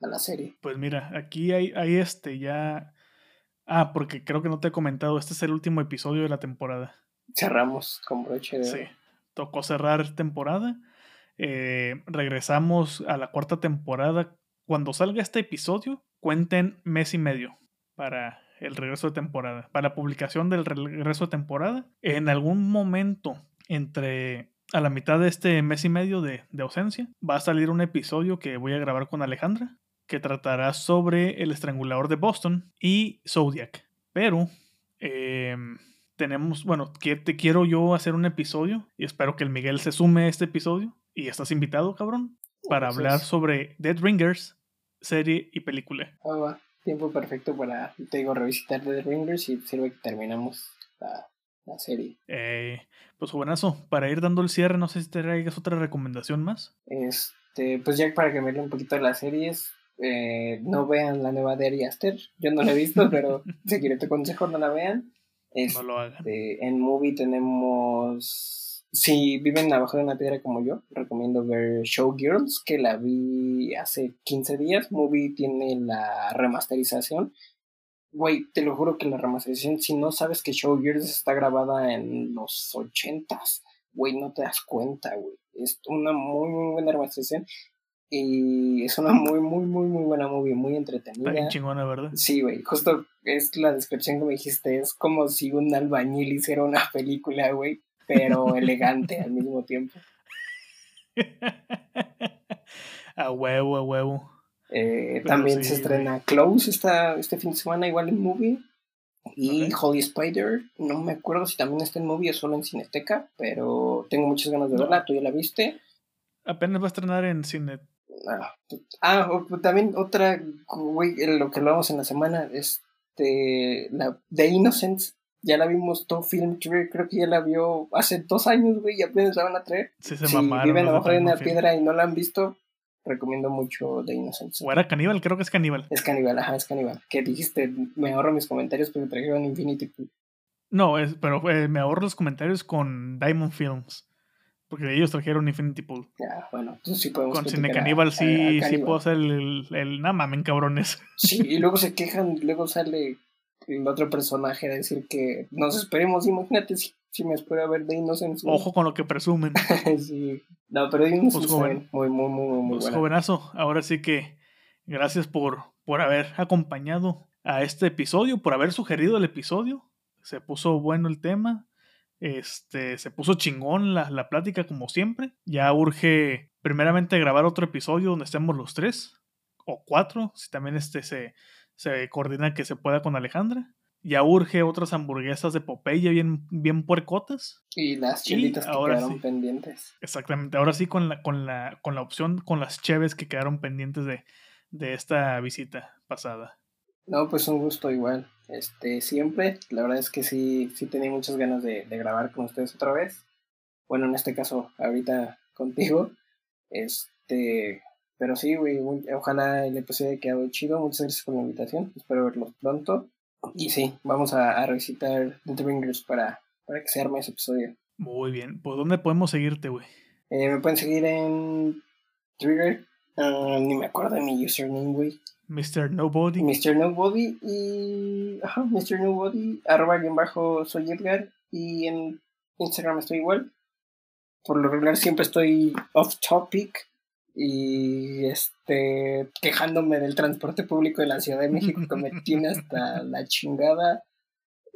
a la serie. Pues mira, aquí hay, hay este ya. Ah, porque creo que no te he comentado, este es el último episodio de la temporada. Cerramos con broche de. Sí, tocó cerrar temporada. Eh, regresamos a la cuarta temporada. Cuando salga este episodio, cuenten mes y medio para el regreso de temporada. Para la publicación del regreso de temporada. En algún momento entre a la mitad de este mes y medio de, de, ausencia, va a salir un episodio que voy a grabar con Alejandra, que tratará sobre el estrangulador de Boston y Zodiac. Pero em, tenemos, bueno, que te quiero yo hacer un episodio y espero que el Miguel se sume a este episodio. Y estás invitado, cabrón, para hablar sobre Dead Ringers, serie y película. Ah, Tiempo perfecto para, te digo, revisitar Dead Ringers y sirve que terminamos la, la serie. Eh, pues buenazo, para ir dando el cierre, no sé si te traigas otra recomendación más. Este, pues ya para que me un poquito de las series, eh, no vean la nueva de Ari Aster. Yo no la he visto, pero si quieres te consejo no la vean. no lo hagan. Este, en Movie tenemos. Si viven abajo de una piedra como yo, recomiendo ver Showgirls, que la vi hace 15 días. Movie tiene la remasterización Güey, te lo juro que la remasterización, si no sabes que Showgirls está grabada en los ochentas, güey, no te das cuenta, güey. Es una muy, muy buena remasterización. Y es una muy, muy, muy, muy buena movie, muy entretenida. Está chingona, ¿verdad? Sí, güey. Justo es la descripción que me dijiste. Es como si un albañil hiciera una película, güey, pero elegante al mismo tiempo. a huevo, a huevo. Eh, también se estrena Close esta, este fin de semana, igual en movie. Y Holy Spider, no me acuerdo si también está en movie o solo en Cineteca, pero tengo muchas ganas de verla. ¿Tú ya la viste? Apenas va a estrenar en Cine. Ah, ah también otra, güey, lo que hablamos en la semana, este, la The Innocents, ya la vimos todo Film creo que ya la vio hace dos años, güey, y apenas la van a traer. Sí, se si viven abajo de una piedra y no la han visto, recomiendo mucho The Innocence. ¿O era caníbal? Creo que es caníbal. Es caníbal, ajá, es caníbal. Que dijiste, me ahorro mis comentarios porque trajeron Infinity Pool. No, es, pero eh, me ahorro los comentarios con Diamond Films. Porque ellos trajeron Infinity Pool. Ya, bueno, entonces sí podemos. Con Cine Caníbal sí, sí puedo hacer el, el, el mamen cabrones. Sí, y luego se quejan, luego sale el otro personaje a decir que nos esperemos. Imagínate si si me espera ver de Innocence. Ojo con lo que presumen. sí. No, pero Innocence pues joven, muy, muy, muy, muy pues jovenazo, ahora sí que gracias por, por haber acompañado a este episodio, por haber sugerido el episodio. Se puso bueno el tema. Este, se puso chingón la, la plática como siempre. Ya urge primeramente grabar otro epuedio donde estemos los tres o cuatro, si también este se, se coordina que se pueda con Alejandra ya urge otras hamburguesas de Popeye bien, bien puercotas. Y las chilitas que quedaron pendientes. Exactamente. Ahora sí con la, con la, con la opción, con las cheves que quedaron pendientes de, de esta visita pasada. No, pues un gusto igual. Este, siempre. La verdad es que sí, sí tenía muchas ganas de, de grabar con ustedes otra vez. Bueno, en este caso, ahorita contigo. Este, pero sí, güey, ojalá el episodio haya quedado chido. Muchas gracias por la invitación. Espero verlos pronto. Y sí, vamos a, a recitar The Ringers para, para que se arme ese episodio. Muy bien. ¿Por dónde podemos seguirte, güey? Eh, me pueden seguir en Twitter. Ah, ni me acuerdo de mi username, güey. Mr. Nobody. Mr. Nobody y. Ajá, Mr. Nobody. Arroba bien bajo soy Edgar. Y en Instagram estoy igual. Por lo regular siempre estoy off topic y este quejándome del transporte público de la Ciudad de México que me tiene hasta la chingada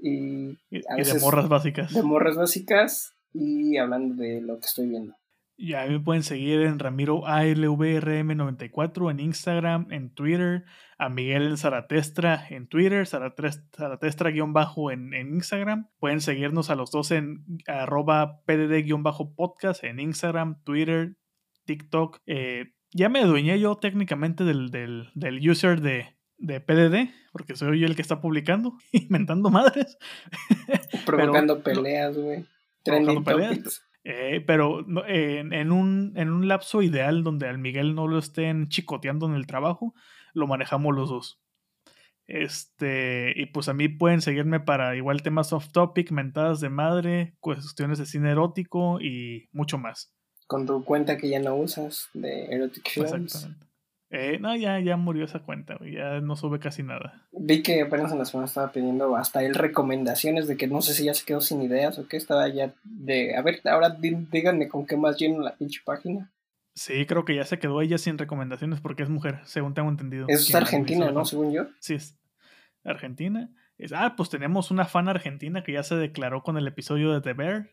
y, a de morras básicas. De morras básicas y hablando de lo que estoy viendo. Y a mí me pueden seguir en Ramiro ALVRM94 en Instagram, en Twitter, a Miguel Zaratestra en Twitter, Zaratestra-bajo en, en Instagram. Pueden seguirnos a los dos en arroba pdd-podcast en Instagram, Twitter, TikTok. Eh, ya me adueñé yo técnicamente del, del, del user de, de PDD, porque soy yo el que está publicando, inventando madres. Provocando peleas, güey. Topics. Eh, pero en, un, en un lapso ideal donde al Miguel no lo estén chicoteando en el trabajo, lo manejamos los dos. Este, y pues a mí pueden seguirme para igual temas off topic, mentadas de madre, cuestiones de cine erótico y mucho más. Con tu cuenta que ya no usas de Erotic Films. Eh, no, ya, ya murió esa cuenta, ya no sube casi nada. Vi que apenas en la semana estaba pidiendo hasta él recomendaciones de que no sé si ya se quedó sin ideas o qué estaba ya de. A ver, ahora díganme con qué más lleno la pinche página. Sí, creo que ya se quedó ella sin recomendaciones porque es mujer, según tengo entendido. Es argentina, ¿no? Según yo. Sí, es Argentina. Es, ah, pues tenemos una fan argentina que ya se declaró con el episodio de The Bear,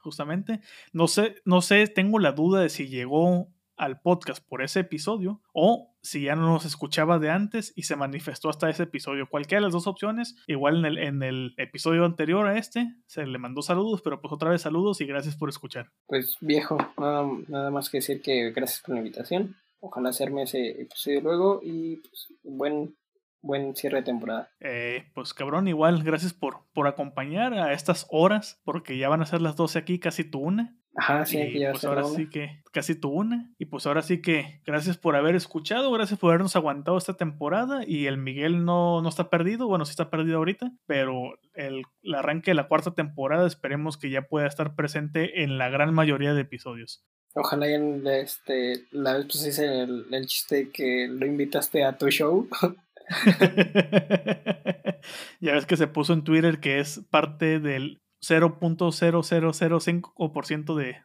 justamente. No sé, no sé, tengo la duda de si llegó al podcast por ese episodio o si ya no nos escuchaba de antes y se manifestó hasta ese episodio. Cualquiera de las dos opciones, igual en el, en el episodio anterior a este, se le mandó saludos, pero pues otra vez saludos y gracias por escuchar. Pues viejo, nada, nada más que decir que gracias por la invitación. Ojalá hacerme ese episodio luego y pues buen buen cierre de temporada. Eh, pues cabrón, igual, gracias por, por acompañar a estas horas, porque ya van a ser las 12 aquí, casi tu una. Ajá, sí, y pues ahora sí que casi tu una. Y pues ahora sí que gracias por haber escuchado, gracias por habernos aguantado esta temporada. Y el Miguel no, no está perdido, bueno, sí está perdido ahorita, pero el, arranque de la cuarta temporada esperemos que ya pueda estar presente en la gran mayoría de episodios. Ojalá ya este, la vez pues hice el, el chiste que lo invitaste a tu show. ya ves que se puso en Twitter que es parte del 0.0005% de,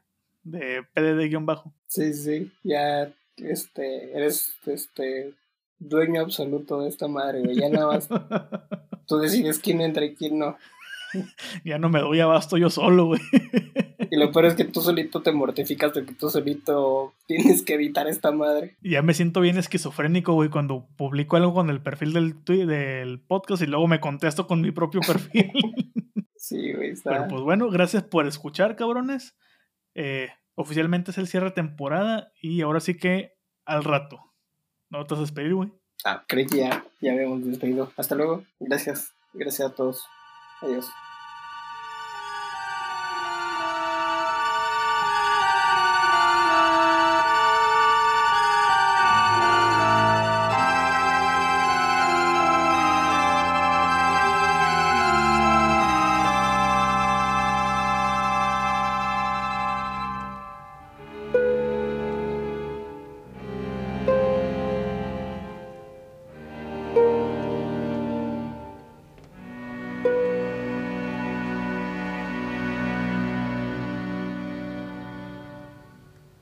de PDD-bajo. Sí, sí, ya este, eres este dueño absoluto de esta madre, güey. Ya nada más tú decides quién entra y quién no. ya no me doy abasto yo solo, güey. Y lo peor es que tú solito te mortificas de que tú solito tienes que evitar esta madre. Ya me siento bien esquizofrénico, güey, cuando publico algo con el perfil del, del podcast y luego me contesto con mi propio perfil. sí, güey, está. Pero pues bueno, gracias por escuchar, cabrones. Eh, oficialmente es el cierre de temporada y ahora sí que al rato. ¿No te vas a despedir, güey? Ah, creí que ya, ya habíamos despedido. Hasta luego. Gracias. Gracias a todos. Adiós.